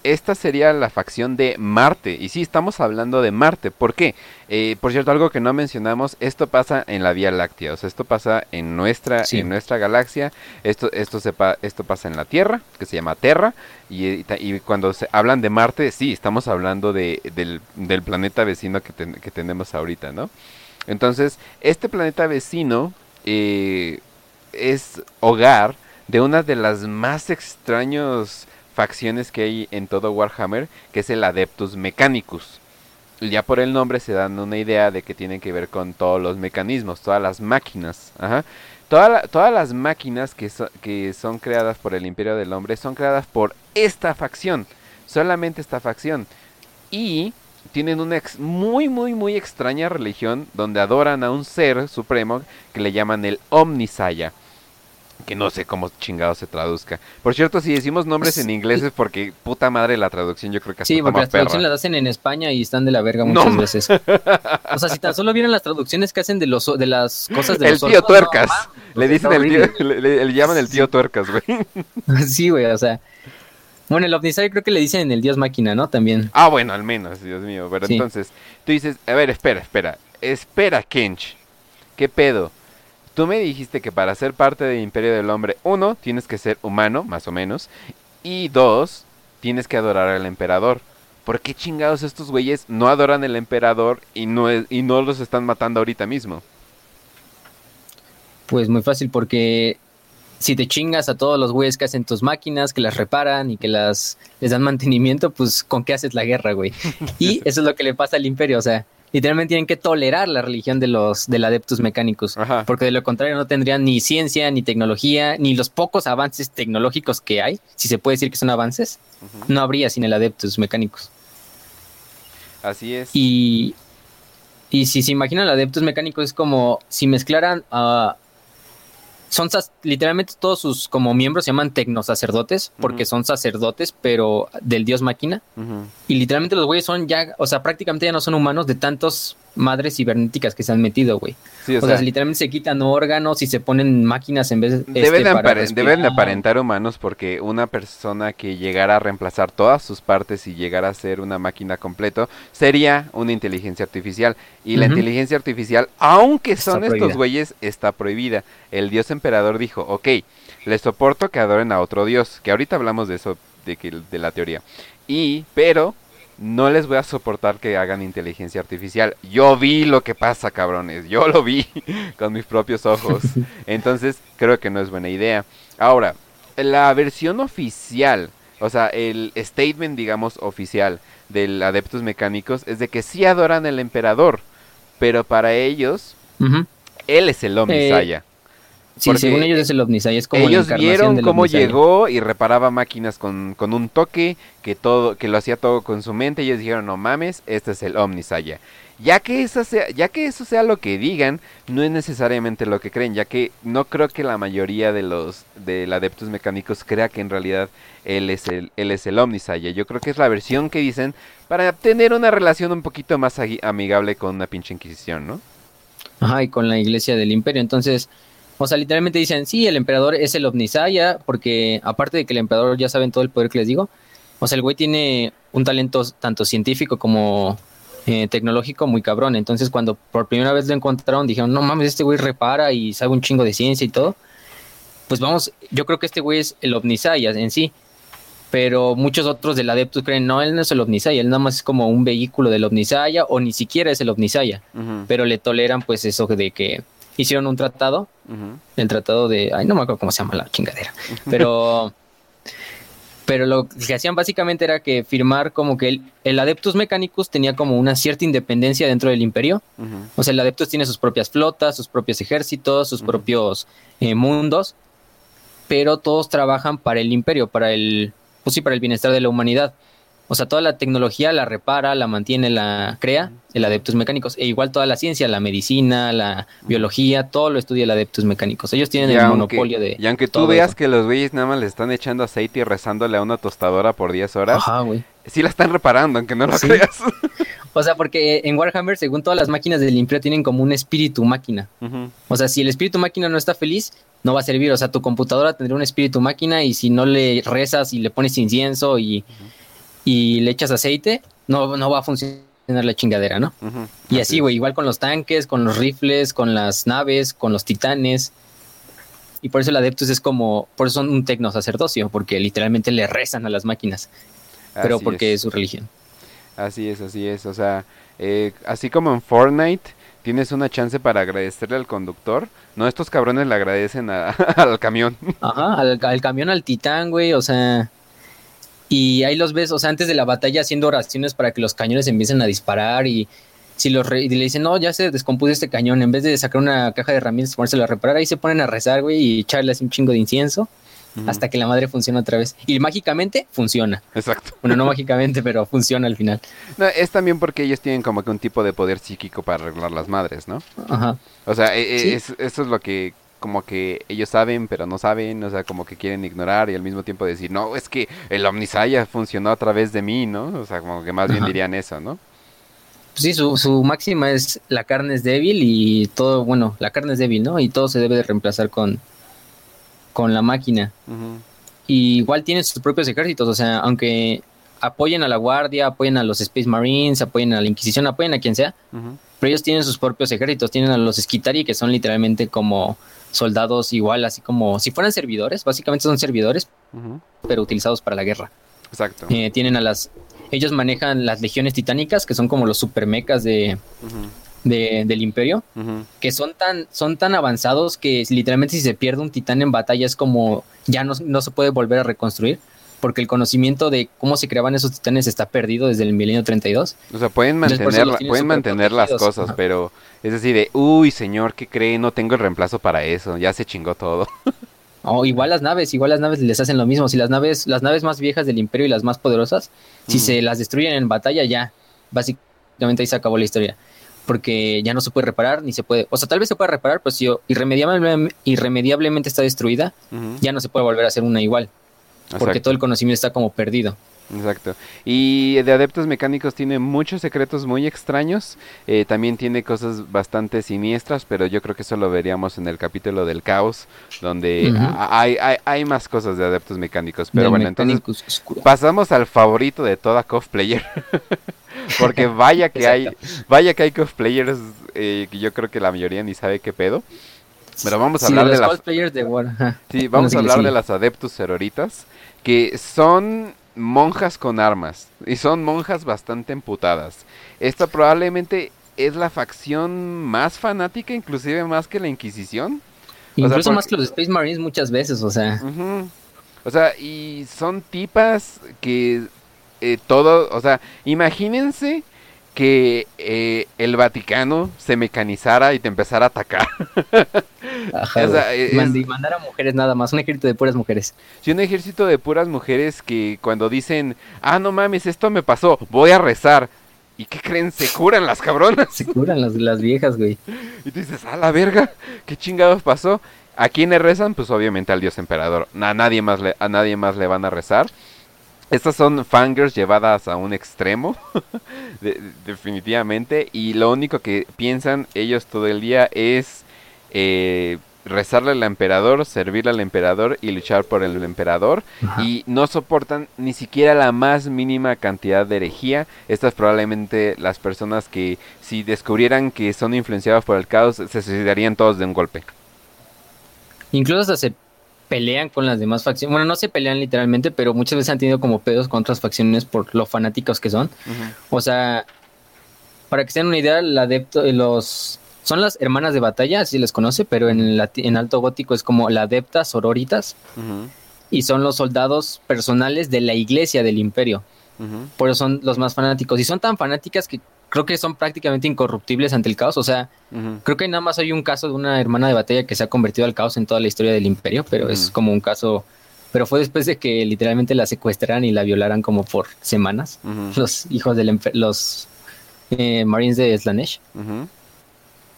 esta sería la facción de Marte. Y sí, estamos hablando de Marte. ¿Por qué? Eh, por cierto, algo que no mencionamos, esto pasa en la Vía Láctea. O sea, esto pasa en nuestra, en nuestra galaxia. Esto, esto, esto pasa en la Tierra, que se llama Terra. Y, cuando se hablan de Marte, sí, estamos hablando de, del, planeta vecino que, que, tenemos ahorita, ¿no? Entonces, este planeta vecino eh, es hogar de una de las más extraños facciones que hay en todo Warhammer, que es el Adeptus Mechanicus. Ya por el nombre se dan una idea de que tienen que ver con todos los mecanismos, todas las máquinas. todas las máquinas que, son creadas por el Imperio del Hombre son creadas por esta facción, solamente esta facción. Y tienen una muy, muy, muy extraña religión donde adoran a un ser supremo que le llaman el Omnisaya que no sé cómo chingado se traduzca. Por cierto, si decimos nombres en inglés es porque puta madre la traducción yo creo que Sí, porque las traducciones las hacen en España y están de la verga muchas veces. o sea, si tan solo vieran las traducciones que hacen de los de las cosas de el tío tuercas. le dicen el tío, le, llaman el tío tuercas, güey. [LAUGHS] sí, güey, o sea. Bueno, el Omnisai creo que le dicen el dios máquina, ¿no? También. Ah, bueno, al menos, Dios mío. Pero entonces, tú dices, a ver, espera, espera. Espera, Kench. ¿Qué pedo? Tú me dijiste que para ser parte del Imperio del Hombre, uno, tienes que ser humano, más o menos, y dos, tienes que adorar al emperador. ¿por qué chingados estos güeyes no adoran al emperador y no, y no los están matando ahorita mismo? Pues muy fácil, porque si te chingas a todos los güeyes que hacen tus máquinas, que las reparan y que las les dan [LAUGHS] mantenimiento, pues con qué haces la guerra, güey. [LAUGHS] Y eso es lo que le pasa al imperio, o sea, literalmente tienen que tolerar la religión de los del adeptus mecánicos, porque de lo contrario no tendrían ni ciencia, ni tecnología, ni los pocos avances tecnológicos que hay, si se puede decir que son avances, no habría sin el adeptus mecánicos. Así es. Y, y si se imaginan el adeptus mecánicos es como si mezclaran a son literalmente todos sus como miembros se llaman tecnosacerdotes porque son sacerdotes pero del dios máquina. Y literalmente los güeyes son ya o sea prácticamente ya no son humanos de tantos madres cibernéticas que se han metido, güey. o, sea, literalmente se quitan órganos y se ponen máquinas en vez de... Deben, este, deben de aparentar humanos porque una persona que llegara a reemplazar todas sus partes y llegara a ser una máquina completo sería una inteligencia artificial. Y la inteligencia artificial, aunque son estos güeyes, está prohibida. El dios emperador dijo, ok, les soporto que adoren a otro dios, que ahorita hablamos de eso, de, que, de la teoría. Y, pero no les voy a soportar que hagan inteligencia artificial. Yo vi lo que pasa, cabrones. Yo lo vi [LAUGHS] con mis propios ojos. [LAUGHS] Entonces, creo que no es buena idea. Ahora, la versión oficial, o sea, el statement, digamos, oficial del Adeptus Mecánicos es de que sí adoran al emperador, pero para ellos, él es el Omnisaya. Sí, según ellos es el es como Ellos vieron cómo llegó y reparaba máquinas con, un toque, que todo, que lo hacía todo con su mente, y ellos dijeron, no mames, este es el Omnisaya. Ya que, eso sea, ya que eso sea lo que digan, no es necesariamente lo que creen, ya que no creo que la mayoría de los del adeptos mecánicos crea que en realidad él es el, él es el Omnisaya. Yo creo que es la versión que dicen para tener una relación un poquito más amigable con una pinche inquisición, ¿no? Ajá, y con la iglesia del imperio. Entonces, o sea, literalmente dicen, sí, el emperador es el Omnisaya, porque aparte de que el emperador ya saben todo el poder que les digo, o sea, el güey tiene un talento tanto científico como eh, tecnológico muy cabrón. Entonces, cuando por primera vez lo encontraron, dijeron, no mames, este güey repara y sabe un chingo de ciencia y todo. Pues vamos, yo creo que este güey es el Omnisaya en sí. Pero muchos otros del Adeptus creen, no, él no es el Omnisaya, él nada más es como un vehículo del Omnisaya o ni siquiera es el Omnisaya. Pero le toleran pues eso de que hicieron un tratado, el tratado de, ay, no me acuerdo cómo se llama la chingadera, pero, pero lo que hacían básicamente era que firmar como que el, Adeptus Mechanicus tenía como una cierta independencia dentro del imperio, o sea, el Adeptus tiene sus propias flotas, sus propios ejércitos, sus propios eh, mundos, pero todos trabajan para el imperio, para el, pues sí, para el bienestar de la humanidad. O sea, toda la tecnología la repara, la mantiene, la crea el Adeptus Mecánicos. E igual toda la ciencia, la medicina, la biología, todo lo estudia el Adeptus Mecánicos. Ellos tienen el monopolio de. Y aunque tú veas que los güeyes nada más le están echando aceite y rezándole a una tostadora por 10 horas. Ajá. Sí la están reparando, aunque no lo creas. [LAUGHS] O sea, porque en Warhammer, según todas las máquinas del Imperio, tienen como un espíritu máquina. O sea, si el espíritu máquina no está feliz, no va a servir. O sea, tu computadora tendría un espíritu máquina y si no le rezas y le pones incienso y y le echas aceite, no, no va a funcionar la chingadera, ¿no? Y así, güey, igual con los tanques, con los rifles, con las naves, con los titanes. Y por eso el Adeptus es como, por eso son un tecno sacerdocio, porque literalmente le rezan a las máquinas. Pero porque es. su religión. Así es, así es. O sea, eh, así como en Fortnite tienes una chance para agradecerle al conductor. No, estos cabrones le agradecen [LAUGHS] al camión. Ajá, al, al camión, al titán, güey. O sea, y ahí los ves, o sea, antes de la batalla haciendo oraciones para que los cañones empiecen a disparar y si los le dicen, no, ya se descompuso este cañón, en vez de sacar una caja de herramientas y ponérselo a reparar, ahí se ponen a rezar, güey, y echarle así un chingo de incienso hasta que la madre funciona otra vez. Y mágicamente funciona. Exacto. Bueno, no mágicamente, pero funciona al final. No, es también porque ellos tienen como que un tipo de poder psíquico para arreglar las madres, ¿no? Ajá. O sea, e, e, eso es lo que como que ellos saben pero no saben, o sea, como que quieren ignorar y al mismo tiempo decir, no, es que el Omnisaya funcionó a través de mí, ¿no? O sea, como que más bien dirían eso, ¿no? sí, su, su máxima es la carne es débil y todo, bueno, la carne es débil, ¿no? Y todo se debe de reemplazar con, con la máquina. y igual tienen sus propios ejércitos, o sea, aunque apoyen a la Guardia, apoyen a los Space Marines, apoyen a la Inquisición, apoyen a quien sea, pero ellos tienen sus propios ejércitos, tienen a los Skitari que son literalmente como soldados igual, así como si fueran servidores, básicamente son servidores, pero utilizados para la guerra. Exacto. Eh, tienen a las ellos manejan las legiones titánicas, que son como los supermecas de, del imperio, que son tan, son tan avanzados que literalmente si se pierde un titán en batalla es como ya no, no se puede volver a reconstruir porque el conocimiento de cómo se creaban esos titanes está perdido desde el milenio 32. O sea, pueden mantener, pueden mantener las cosas, pero es decir, de, uy, señor, ¿qué cree? No tengo el reemplazo para eso, ya se chingó todo. [LAUGHS] Oh, igual las naves, igual las naves les hacen lo mismo. Si las naves, las naves más viejas del imperio y las más poderosas, si se las destruyen en batalla, ya, básicamente ahí se acabó la historia. Porque ya no se puede reparar, ni se puede, o sea, tal vez se puede reparar, pero si irremediablemente, irremediablemente está destruida, ya no se puede volver a hacer una igual porque todo el conocimiento está como perdido. Exacto. Y de Adeptos Mecánicos tiene muchos secretos muy extraños. Eh, también tiene cosas bastante siniestras, pero yo creo que eso lo veríamos en el capítulo del caos, donde hay, hay, más cosas de Adeptos Mecánicos. Pero bueno, entonces pasamos al favorito de toda cosplayer. [LAUGHS] Porque vaya que hay, vaya que hay cosplayers eh, que yo creo que la mayoría ni sabe qué pedo. Pero vamos a hablar de, las de Sí, vamos a hablar de las Adeptus Seroritas que son monjas con armas y son monjas bastante emputadas. Esta probablemente es la facción más fanática, inclusive más que la Inquisición. Incluso más que los Space Marines muchas veces, o sea. O sea, y son tipas que eh, todo, o sea, imagínense que eh, el Vaticano se mecanizara y te empezara a atacar. [LAUGHS] Ajá, mandar a mujeres nada más, un ejército de puras mujeres. Sí, un ejército de puras mujeres que cuando dicen, ah, no mames, esto me pasó, voy a rezar. ¿Y qué creen? Se curan las cabronas. Se curan las, las viejas, güey. Y tú dices, a la verga, ¿qué chingados pasó? ¿A quién le rezan? Pues obviamente al dios emperador. A nadie más le, a nadie más le van a rezar. Estas son fangirls llevadas a un extremo, [LAUGHS] definitivamente, y lo único que piensan ellos todo el día es eh, rezarle al emperador, servirle al emperador y luchar por el emperador, y no soportan ni siquiera la más mínima cantidad de herejía. Estas probablemente las personas que si descubrieran que son influenciados por el caos se suicidarían todos de un golpe. Incluso hasta se pelean con las demás facciones. Bueno, no se pelean literalmente, pero muchas veces han tenido como pedos con otras facciones por lo fanáticos que son. O sea, para que se den una idea, el adepto, eh, los son las hermanas de batalla, así les conoce, pero en, en alto gótico es como la adepta sororitas. Y son los soldados personales de la iglesia del imperio. Por eso son los más fanáticos. Y son tan fanáticas que creo que son prácticamente incorruptibles ante el caos. O sea, creo que nada más hay un caso de una hermana de batalla que se ha convertido al caos en toda la historia del imperio, pero es como un caso. Pero fue después de que literalmente la secuestraran y la violaran como por semanas. Los hijos de los eh, Marines de Slanesh.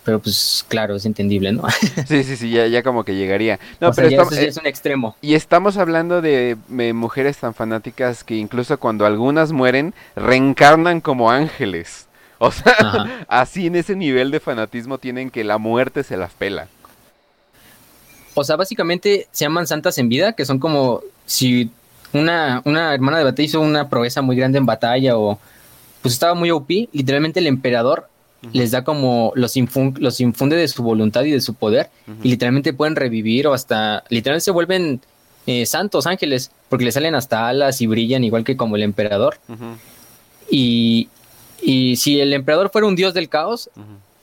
Pero pues claro, es entendible, ¿no? [LAUGHS] sí, sí, sí, ya, ya como que llegaría. No, pero ya es un extremo. Y estamos hablando de mujeres tan fanáticas que incluso cuando algunas mueren, reencarnan como ángeles. O sea, [LAUGHS] así en ese nivel de fanatismo tienen que la muerte se las pela. O sea, básicamente se llaman santas en vida, que son como si una, una hermana de batalla hizo una proeza muy grande en batalla o pues estaba muy OP, literalmente el emperador les da como los, los infunde de su voluntad y de su poder y literalmente pueden revivir o hasta literalmente se vuelven eh, santos ángeles porque le salen hasta alas y brillan igual que como el emperador. Y, y si el emperador fuera un dios del caos,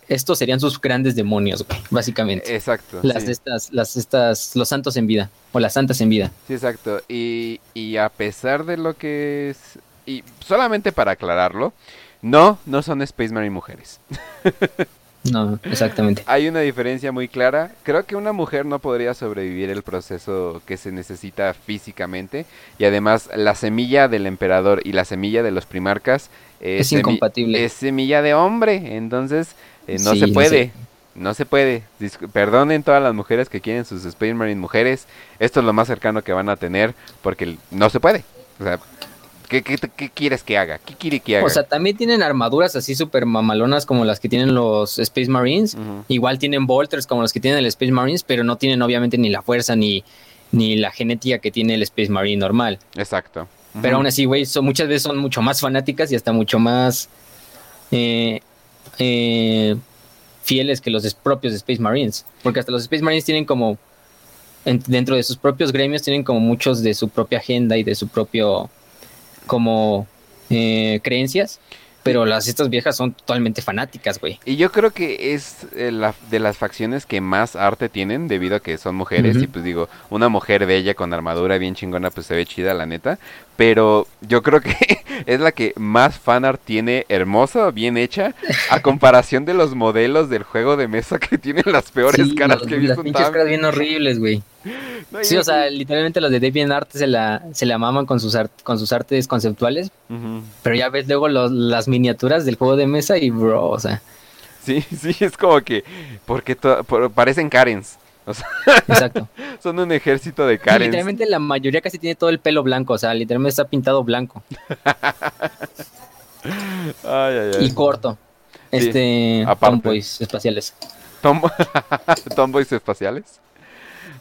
estos serían sus grandes demonios, básicamente. Exacto. Las estas, las estas, los santos en vida, o las santas en vida. Sí, exacto. Y, y a pesar de lo que es, y solamente para aclararlo, no, no son Space Marine mujeres. [LAUGHS] No, exactamente. Hay una diferencia muy clara. Creo que una mujer no podría sobrevivir el proceso que se necesita físicamente. Y además, la semilla del emperador y la semilla de los primarcas es, incompatible. Es semilla de hombre. Entonces, eh, no se puede. No se puede. perdonen todas las mujeres que quieren sus Space Marine mujeres. Esto es lo más cercano que van a tener porque no se puede. O sea, ¿Qué, quieres que haga? ¿Qué quiere que haga? O sea, también tienen armaduras así súper mamalonas como las que tienen los Space Marines. Igual tienen bolters como los que tienen el Space Marines, pero no tienen obviamente ni la fuerza ni, ni la genética que tiene el Space Marine normal. Exacto. Pero aún así, güey, muchas veces son mucho más fanáticas y hasta mucho más eh, eh, fieles que los propios Space Marines. Porque hasta los Space Marines tienen como, dentro de sus propios gremios, tienen como muchos de su propia agenda y de su propio como eh, creencias pero las estas viejas son totalmente fanáticas, güey. Y yo creo que es eh, la, de las facciones que más arte tienen debido a que son mujeres y pues digo, una mujer bella con armadura bien chingona pues se ve chida la neta, pero yo creo que [LAUGHS] es la que más fanart tiene hermosa, bien hecha, a comparación de los modelos del juego de mesa que tienen las peores caras que he visto. Las pinches caras bien horribles, güey. [LAUGHS] sí, o sea, literalmente los de DeviantArt se la, se la maman con sus, con sus artes conceptuales, pero ya ves luego las miniaturas del juego de mesa y bro, o sea. Sí, [LAUGHS] sí, es como que, porque parecen Karens. [LAUGHS] Exacto. Son un ejército de Karens. literalmente la mayoría casi tiene todo el pelo blanco, o sea, literalmente está pintado blanco. [LAUGHS] Y corto. Este, tomboys espaciales. [LAUGHS] tomboys espaciales.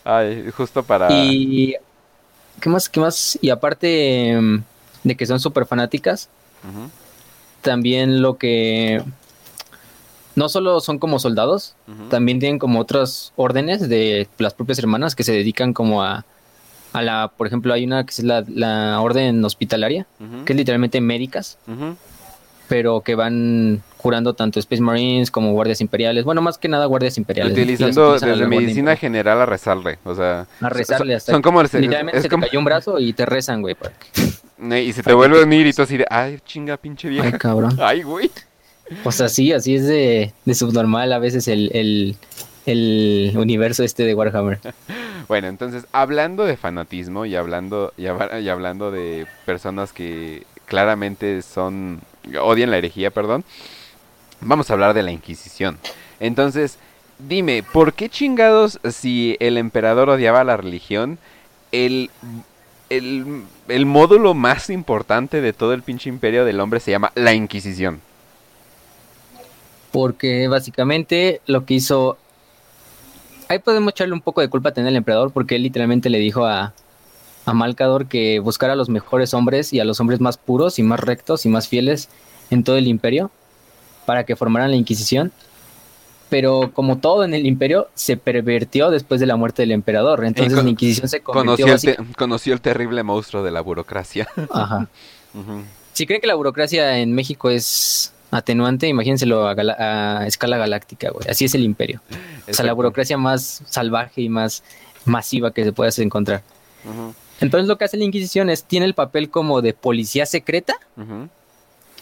Ay, justo para. Y. ¿Qué más? ¿Qué más? Y aparte em, de que son súper fanáticas, también lo que. No solo son como soldados, también tienen como otras órdenes de las propias hermanas que se dedican como a, a la, por ejemplo, hay una que es la, la orden hospitalaria, que es literalmente médicas, pero que van curando tanto Space Marines como guardias imperiales. Bueno, más que nada guardias imperiales. Utilizando desde medicina general a rezarle, o sea. A rezarle hasta. Son como literalmente es se como... te cayó un brazo y te rezan, güey. Y se [LAUGHS] te vuelve a unir y tú así de, ay, chinga, pinche vieja. Ay, cabrón. [LAUGHS] Ay, güey. Pues así, así es de, de subnormal a veces el, el, el universo este de Warhammer. [LAUGHS] Bueno, entonces, hablando de fanatismo y hablando, y, hablando de personas que claramente son, odian la herejía, perdón, vamos a hablar de la Inquisición. Entonces, dime, ¿por qué chingados si el emperador odiaba la religión, el, el, el módulo más importante de todo el pinche imperio del hombre se llama la Inquisición? Porque básicamente lo que hizo ahí podemos echarle un poco de culpa a tener el emperador porque él literalmente le dijo a, a Malcador que buscara a los mejores hombres y a los hombres más puros y más rectos y más fieles en todo el imperio para que formaran la Inquisición. Pero como todo en el imperio, se pervertió después de la muerte del emperador. Entonces la Inquisición se convirtió... Conoció el, terrible monstruo de la burocracia. Ajá. [LAUGHS] Si creen que la burocracia en México es atenuante, imagínenselo a, escala galáctica, güey. Así es el imperio. O sea, la burocracia más salvaje y más masiva que se pueda encontrar. Entonces lo que hace la Inquisición es, tiene el papel como de policía secreta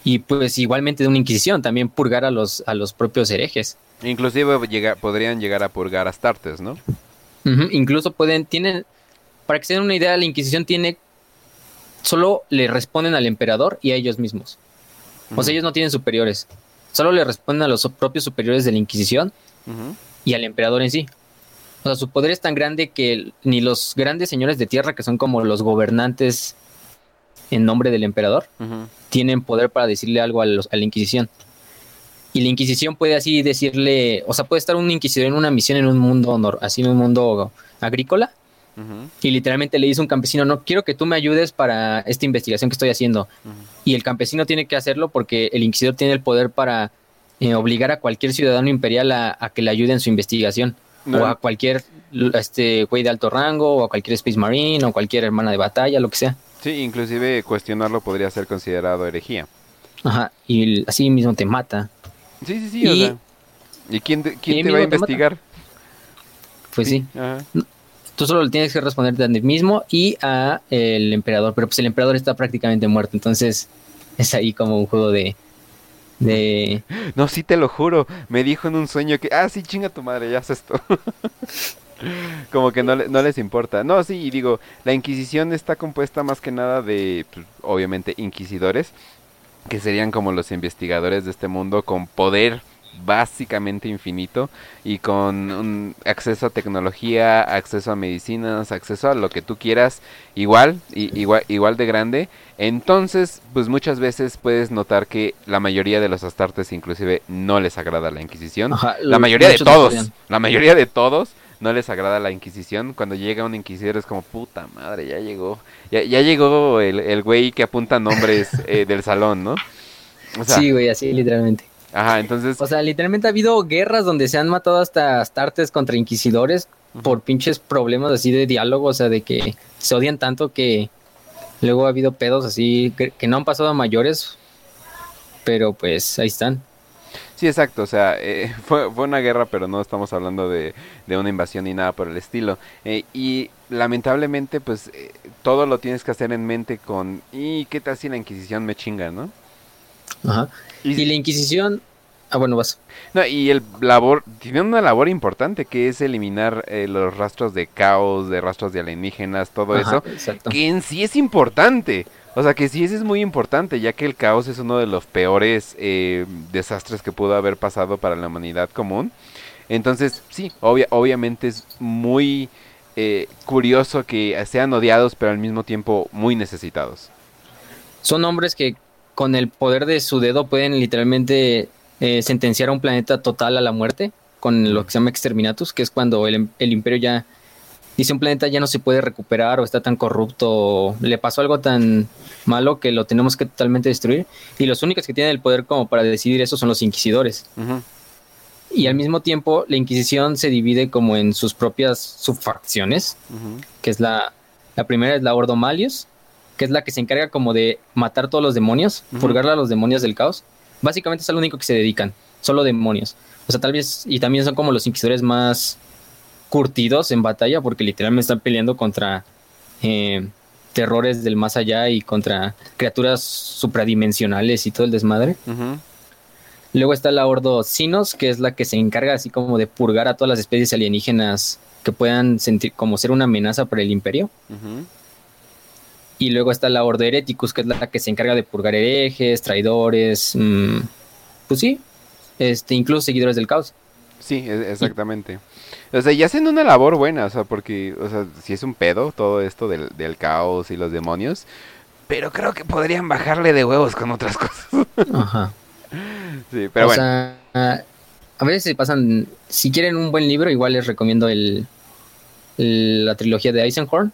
y pues igualmente de una Inquisición, también purgar a los, a los propios herejes. Inclusive podrían llegar a purgar a Astartes, ¿no? Incluso pueden, tienen, para que se den una idea, la Inquisición tiene, solo le responden al emperador y a ellos mismos. O sea, ellos no tienen superiores. Solo le responden a los propios superiores de la Inquisición y al emperador en sí. O sea, su poder es tan grande que ni los grandes señores de tierra, que son como los gobernantes en nombre del emperador, tienen poder para decirle algo a, la Inquisición. Y la Inquisición puede así decirle, o sea, puede estar un inquisidor en una misión en un mundo, así en un mundo agrícola, y literalmente le dice un campesino, no, quiero que tú me ayudes para esta investigación que estoy haciendo. Y el campesino tiene que hacerlo porque el inquisidor tiene el poder para eh, obligar a cualquier ciudadano imperial a, que le ayude en su investigación. O a cualquier este güey de alto rango, o a cualquier Space Marine, o cualquier hermana de batalla, lo que sea. Sí, inclusive cuestionarlo podría ser considerado herejía. Ajá, y así mismo te mata. Sí, sí, sí, y, o sea. ¿Y quién, quién te va a investigar? Pues sí. Ajá. Tú solo le tienes que responder a ti mismo y a el emperador, pero pues el emperador está prácticamente muerto, entonces es ahí como un juego de... de... [LAUGHS] No, sí te lo juro, me dijo en un sueño que, ah, sí, chinga tu madre, ya haces esto. [LAUGHS] como que no, no, les importa. No, sí, y digo, la Inquisición está compuesta más que nada de, pues, obviamente, inquisidores, que serían como los investigadores de este mundo con poder básicamente infinito y con un acceso a tecnología, acceso a medicinas, acceso a lo que tú quieras, igual, y, igual, igual de grande. Entonces, pues muchas veces puedes notar que la mayoría de los astartes inclusive no les agrada la Inquisición. la mayoría de todos, la mayoría de todos no les agrada la Inquisición. Cuando llega un inquisidor es como, puta madre, ya llegó. Ya, ya llegó el, el güey que apunta nombres eh, del salón, ¿no? sí, güey, así literalmente. Ajá, entonces. O sea, literalmente ha habido guerras donde se han matado hasta astartes contra inquisidores por pinches problemas así de diálogo, o sea, de que se odian tanto que Luego ha habido pedos así que, no han pasado a mayores, pero pues ahí están. Sí, exacto, o sea, eh, [LAUGHS] fue, una guerra, pero no estamos hablando de, una invasión ni nada por el estilo. Eh, y lamentablemente, pues, eh, todo lo tienes que hacer en mente con, ¿y qué tal si la Inquisición me chinga, no? Ajá. Y, la Inquisición... Ah, bueno, vas. No, y el labor, tiene una labor importante que es eliminar los rastros de caos, de rastros de alienígenas, todo eso, que en sí es importante. O sea que sí, ese es muy importante, ya que el caos es uno de los peores eh, desastres que pudo haber pasado para la humanidad común. Entonces, sí, obviamente es muy eh, curioso que sean odiados, pero al mismo tiempo muy necesitados. Son hombres que con el poder de su dedo pueden literalmente eh, sentenciar a un planeta total a la muerte, con lo que se llama exterminatus, que es cuando el, el imperio ya si un planeta ya no se puede recuperar o está tan corrupto o le pasó algo tan malo que lo tenemos que totalmente destruir. Y los únicos que tienen el poder como para decidir eso son los inquisidores. Y al mismo tiempo la Inquisición se divide como en sus propias subfacciones, que es la, la primera es la Ordo Malius, que es la que se encarga como de matar todos los demonios, purgar a los demonios del caos. Básicamente es lo único que se dedican, solo demonios. O sea, tal vez, y también son como los inquisidores más curtidos en batalla porque literalmente están peleando contra eh, terrores del más allá y contra criaturas supradimensionales y todo el desmadre. Luego está la Ordo Sinos, que es la que se encarga así como de purgar a todas las especies alienígenas que puedan sentir como ser una amenaza para el imperio. Y luego está la Ordo Hereticus, que es la que se encarga de purgar herejes, traidores, mm, pues sí, este, incluso seguidores del caos. Sí, e-, exactamente. O sea, y hacen una labor buena, o sea, porque, o sea, si es un pedo todo esto del, del caos y los demonios, pero creo que podrían bajarle de huevos con otras [LAUGHS] cosas. Ajá. Sí, pero o Sea, a veces se pasan, si quieren un buen libro, igual les recomiendo el, la trilogía de Eisenhorn,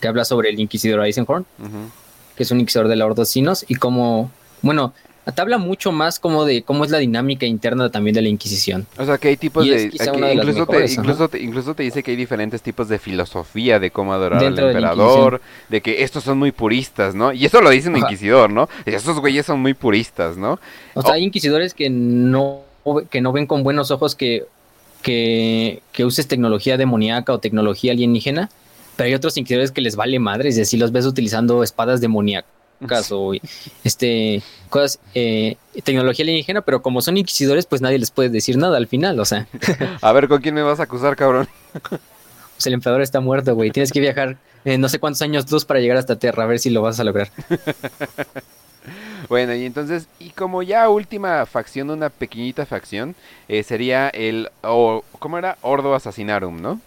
que habla sobre el inquisidor Eisenhorn, que es un inquisidor de la Ordo Sinos, y cómo, bueno, te habla mucho más como de cómo es la dinámica interna también de la Inquisición. O sea, que hay tipos de... incluso, te, incluso, te, incluso, te, dice que hay diferentes tipos de filosofía de cómo adorar al emperador, de, que estos son muy puristas, ¿no? Y eso lo dice un inquisidor, ¿no? Esos güeyes son muy puristas, ¿no? O sea, hay inquisidores que no, que no ven con buenos ojos que, que, que uses tecnología demoníaca o tecnología alienígena, pero hay otros inquisidores que les vale madres y así los ves utilizando espadas demoníacas caso, este, cosas, eh, tecnología alienígena, pero como son inquisidores, pues nadie les puede decir nada al final, o sea. [LAUGHS] a ver, ¿con quién me vas a acusar, cabrón? pues el emperador está muerto, güey. Tienes que viajar eh, no sé cuántos años luz para llegar hasta Tierra, a ver si lo vas a lograr. [LAUGHS] bueno, y entonces, y como ya última facción, una pequeñita facción, eh, sería el, o, ¿cómo era? Ordo Assassinarum, ¿no?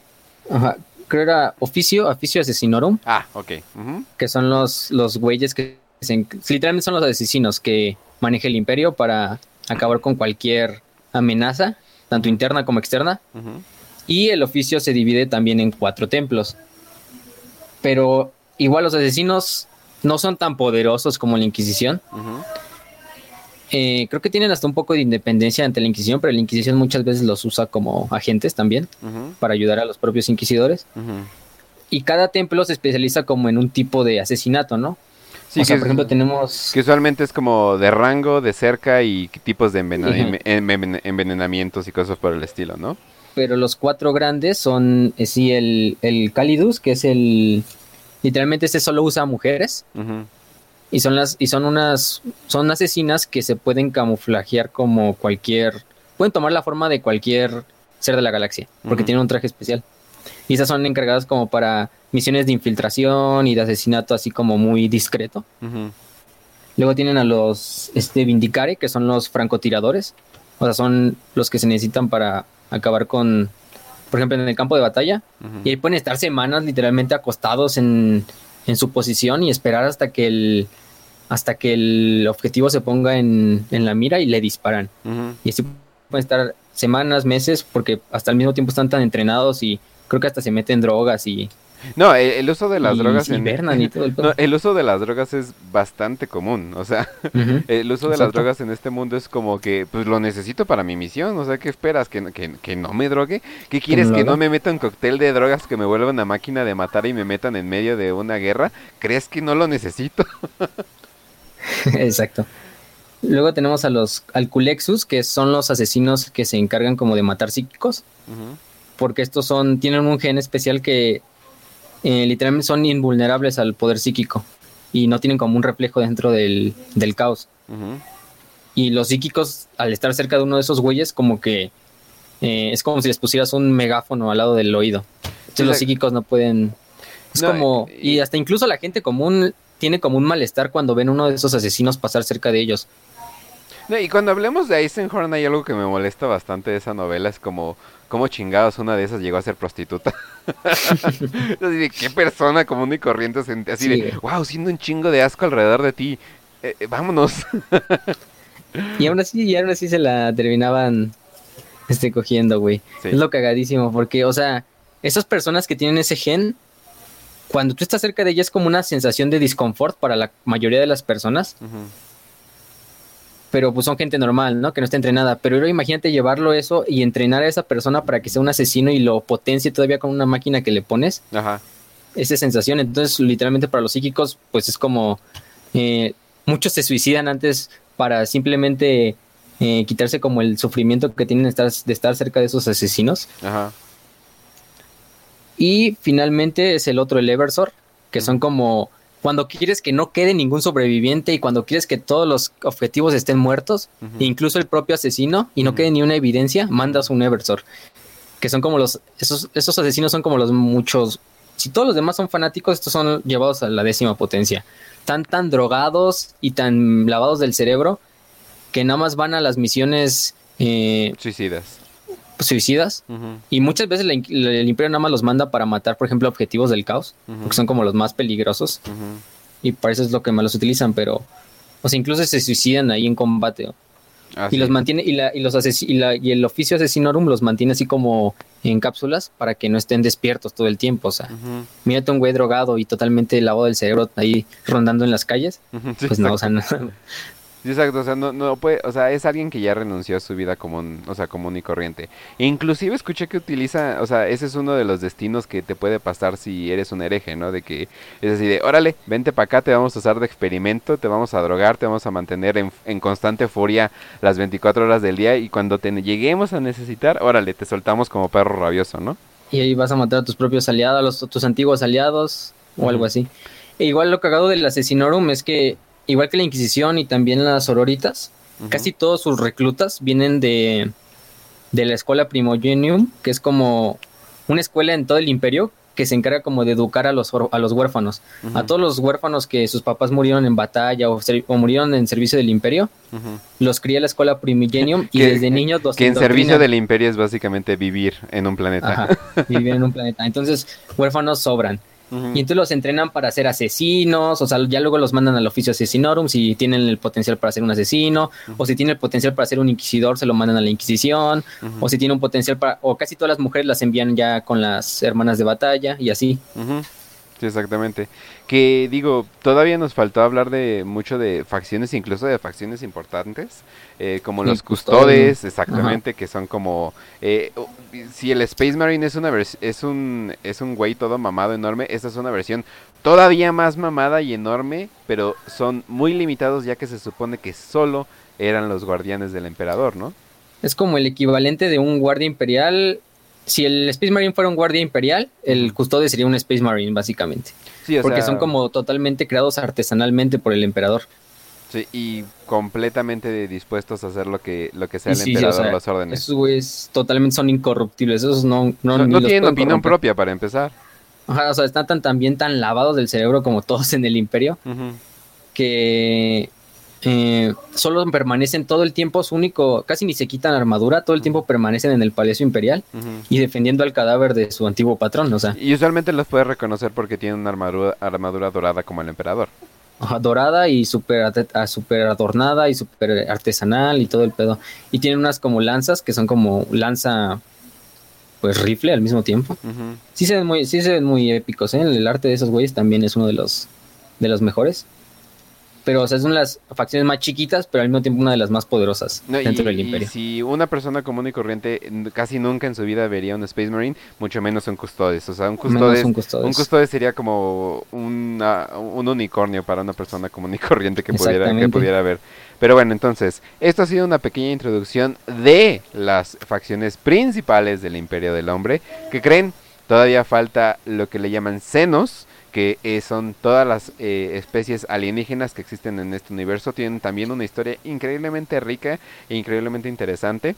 Ajá, creo era Oficio, Oficio Asesinorum. Ah, ok. Que son los, los güeyes que literalmente son los asesinos que maneja el imperio para acabar con cualquier amenaza, tanto interna como externa. Y el oficio se divide también en cuatro templos. Pero igual los asesinos no son tan poderosos como la Inquisición. Eh, creo que tienen hasta un poco de independencia ante la Inquisición, pero la Inquisición muchas veces los usa como agentes también para ayudar a los propios inquisidores. Y cada templo se especializa como en un tipo de asesinato, ¿no? Sí, que por ejemplo tenemos... Que usualmente es como de rango, de cerca y tipos de envenenamientos y cosas por el estilo, ¿no? Pero los cuatro grandes son, eh, sí, el, el Calidus, que es el... Literalmente este solo usa mujeres. Y son las, y son unas, son asesinas que se pueden camuflajear como cualquier, pueden tomar la forma de cualquier ser de la galaxia, porque tienen un traje especial. Y esas son encargadas como para misiones de infiltración y de asesinato así como muy discreto. Luego tienen a los este, Vindicare, que son los francotiradores. O sea, son los que se necesitan para acabar con, por ejemplo, en el campo de batalla. Y ahí pueden estar semanas literalmente acostados en, en, su posición y esperar hasta que el hasta que el objetivo se ponga en, en la mira y le disparan. Y así pueden estar semanas, meses, porque hasta el mismo tiempo están tan entrenados y creo que hasta se meten drogas y No, el, uso de las drogas en... [LAUGHS] el, uso de las drogas es bastante común, o sea, [LAUGHS] el uso de las drogas en este mundo es como que, pues lo necesito para mi misión, o sea, ¿qué esperas? ¿Que, que, que no me drogue? ¿Qué quieres? ¿Que no me meta un cóctel de drogas que me vuelva una máquina de matar y me metan en medio de una guerra? ¿Crees que no lo necesito? [LAUGHS] Exacto. Luego tenemos a los Alculexus, que son los asesinos que se encargan como de matar psíquicos. Porque estos son, tienen un gen especial que eh, literalmente son invulnerables al poder psíquico y no tienen como un reflejo dentro del, caos. Y los psíquicos, al estar cerca de uno de esos güeyes, como que eh, es como si les pusieras un megáfono al lado del oído. Entonces los psíquicos no pueden... Es como... Y, hasta incluso la gente común tiene como un malestar cuando ven uno de esos asesinos pasar cerca de ellos. y cuando hablemos de Eisenhorn hay algo que me molesta bastante de esa novela, es como cómo chingados una de esas llegó a ser prostituta. [LAUGHS] así de qué persona común y corriente así de, wow, siendo un chingo de asco alrededor de ti, eh, eh, vámonos. [LAUGHS] y aún así, y aún así se la terminaban este cogiendo, güey. Es lo cagadísimo, porque, o sea, esas personas que tienen ese gen, cuando tú estás cerca de ella es como una sensación de disconfort para la mayoría de las personas pero pues son gente normal, ¿no? Que no está entrenada. Pero imagínate llevarlo eso y entrenar a esa persona para que sea un asesino y lo potencie todavía con una máquina que le pones. Ajá. Esa sensación. Entonces, literalmente para los psíquicos, pues es como. Eh, muchos se suicidan antes para simplemente eh, quitarse como el sufrimiento que tienen de estar, de estar cerca de esos asesinos. Ajá. Y finalmente es el otro, el Eversor, que son como cuando quieres que no quede ningún sobreviviente y cuando quieres que todos los objetivos estén muertos, incluso el propio asesino, y no quede ni una evidencia, mandas un Eversor. Que son como los. Esos, esos asesinos son como los muchos. Si todos los demás son fanáticos, estos son llevados a la décima potencia. Están tan drogados y tan lavados del cerebro que nada más van a las misiones. Eh, Suicidas suicidas y muchas veces el imperio nada más los manda para matar, por ejemplo, objetivos del caos, porque son como los más peligrosos y para eso es lo que más los utilizan, pero o sea, incluso se suicidan ahí en combate. Ah, y los mantiene y, la, y los y, la, y el oficio asesinorum los mantiene así como en cápsulas para que no estén despiertos todo el tiempo. O sea, mírate un güey drogado y totalmente lavado del cerebro ahí rondando en las calles. [LAUGHS] pues no, o sea, no, exacto, o sea, no, no puede, o sea, es alguien que ya renunció a su vida común, o sea, común y corriente. inclusive escuché que utiliza, o sea, ese es uno de los destinos que te puede pasar si eres un hereje, ¿no? De que es así de, órale, vente para acá, te vamos a usar de experimento, te vamos a drogar, te vamos a mantener en, en constante furia las 24 horas del día y cuando te lleguemos a necesitar, órale, te soltamos como perro rabioso, ¿no? Y ahí vas a matar a tus propios aliados, a tus antiguos aliados o algo así. E igual lo cagado del asesinorum es que igual que la Inquisición y también las sororitas, casi todos sus reclutas vienen de, de la escuela Primogenium, que es como una escuela en todo el imperio que se encarga como de educar a los, a los huérfanos. A todos los huérfanos que sus papás murieron en batalla o, murieron en servicio del imperio, los cría la escuela Primigenium y desde niños los Que en servicio del imperio es básicamente vivir en un planeta. vivir en un planeta. Entonces, huérfanos sobran. Y entonces los entrenan para ser asesinos, o sea, ya luego los mandan al oficio asesinorum si tienen el potencial para ser un asesino, o si tienen el potencial para ser un inquisidor, se lo mandan a la Inquisición, o si tienen un potencial para, o casi todas las mujeres las envían ya con las hermanas de batalla y así exactamente. Que digo, todavía nos faltó hablar de mucho de facciones, incluso de facciones importantes, eh, como los custodes, exactamente, que son como... Eh, si el Space Marine es, una es, un, es un güey todo mamado enorme, esta es una versión todavía más mamada y enorme, pero son muy limitados ya que se supone que solo eran los guardianes del emperador, ¿no? Es como el equivalente de un guardia imperial si el Space Marine fuera un guardia imperial, el custodio sería un Space Marine, básicamente. Sí, Porque son como totalmente creados artesanalmente por el emperador. Sí, y completamente dispuestos a hacer lo que, lo que sea el emperador los órdenes. Esos güeyes totalmente son incorruptibles. Esos no, no, no, tienen opinión propia para empezar. Ajá, o sea, están tan, también tan lavados del cerebro como todos en el imperio. Que eh, solo permanecen todo el tiempo, su único, casi ni se quitan armadura, todo el tiempo permanecen en el Palacio Imperial y defendiendo al cadáver de su antiguo patrón, o sea. Y usualmente los puedes reconocer porque tienen una armadura, armadura dorada como el emperador. dorada y súper super adornada y súper artesanal y todo el pedo. Y tienen unas como lanzas que son como lanza pues rifle al mismo tiempo. Sí se ven muy, sí se ven muy épicos, ¿eh? El arte de esos güeyes también es uno de los de los mejores. Pero, o sea, son las facciones más chiquitas, pero al mismo tiempo una de las más poderosas dentro del imperio. si una persona común y corriente casi nunca en su vida vería un Space Marine, mucho menos un Custodes. O sea, un Custodes, un custodes. sería como un unicornio para una persona común y corriente que pudiera, que pudiera ver. Pero bueno, entonces, esto ha sido una pequeña introducción de las facciones principales del Imperio del Hombre. que creen? Todavía falta lo que le llaman senos, que eh, son todas las eh, especies alienígenas que existen en este universo. Tienen también una historia increíblemente rica e increíblemente interesante.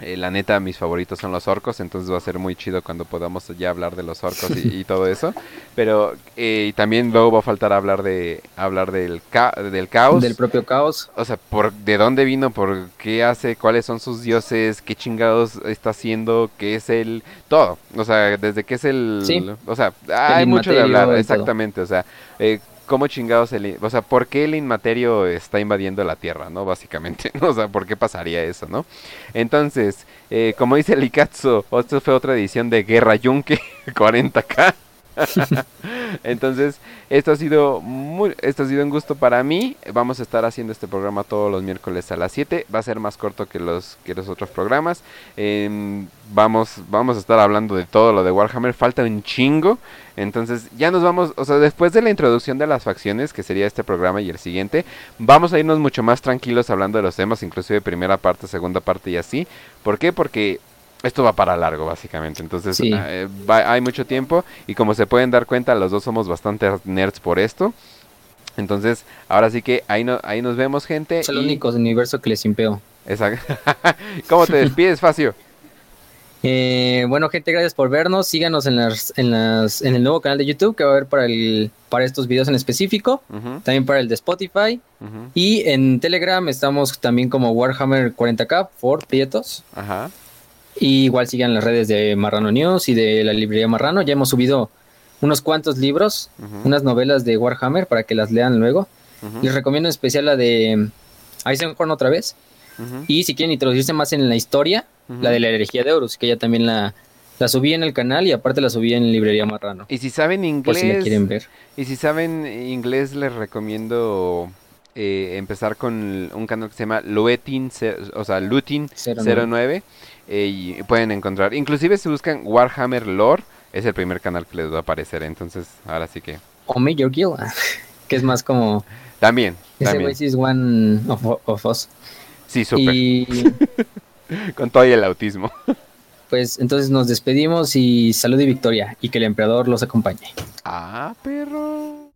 Eh, la neta, mis favoritos son los orcos, entonces va a ser muy chido cuando podamos ya hablar de los orcos y, todo eso. [LAUGHS] Pero eh, también luego va a faltar hablar de hablar del, del caos. Del propio caos. O sea, por de dónde vino, por qué hace, cuáles son sus dioses, qué chingados está haciendo, qué es el... Todo. O sea, desde qué es el... Sí. O sea, hay mucho de hablar, exactamente. O sea, eh, cómo chingados el... O sea, ¿por qué el inmaterio está invadiendo la Tierra, no? Básicamente, [LAUGHS] ¿no? O sea, ¿por qué pasaría eso, no? Entonces, eh, como dice Likatsu, esto fue otra edición de Guerra Yunque [LAUGHS] 40k. [LAUGHS] Entonces, esto ha sido muy, esto ha sido un gusto para mí. Vamos a estar haciendo este programa todos los miércoles a las 7. Va a ser más corto que los que los otros programas. Em, vamos vamos a estar hablando de todo lo de Warhammer. Falta un chingo. Entonces, ya nos vamos, o sea, después de la introducción de las facciones, que sería este programa y el siguiente, vamos a irnos mucho más tranquilos hablando de los temas, inclusive primera parte, segunda parte y así. ¿Por qué? Porque esto va para largo, básicamente. Entonces, eh, hay mucho tiempo y como se pueden dar cuenta, los dos somos bastante nerds por esto. Entonces, ahora sí que ahí, no, ahí nos vemos, gente. Es el único universo que les impeo. Exacto. [LAUGHS] ¿Cómo te despides, Facio? [LAUGHS] Eh, bueno, gente, gracias por vernos. Síganos en, las, en, las, en el nuevo canal de YouTube que va a haber para, el, para estos videos en específico. También para el de Spotify. Y en Telegram estamos también como Warhammer 40k for Prietos. Ajá. Y igual sigan las redes de Marrano News y de la librería Marrano. Ya hemos subido unos cuantos libros, unas novelas de Warhammer para que las lean luego. Les recomiendo en especial la de Eisenhorn otra vez. Y si quieren introducirse más en la historia, la de la herejía de Horus, que ya también la, la subí en el canal y aparte la subí en librería Marrano. Y si saben inglés, si quieren ver. Y si saben inglés, les recomiendo eh, empezar con un canal que se llama Luetin, o sea, Lutin 09 eh, y pueden encontrar, inclusive si buscan Warhammer Lore, es el primer canal que les va a aparecer, entonces ahora sí que... O Major Guild, [LAUGHS] que es más como... También. Ese güey es one of, us. Sí, súper. Y... [LAUGHS] Con todo y el autismo. Pues entonces nos despedimos y salud y victoria y que el emperador los acompañe. Ah, perro.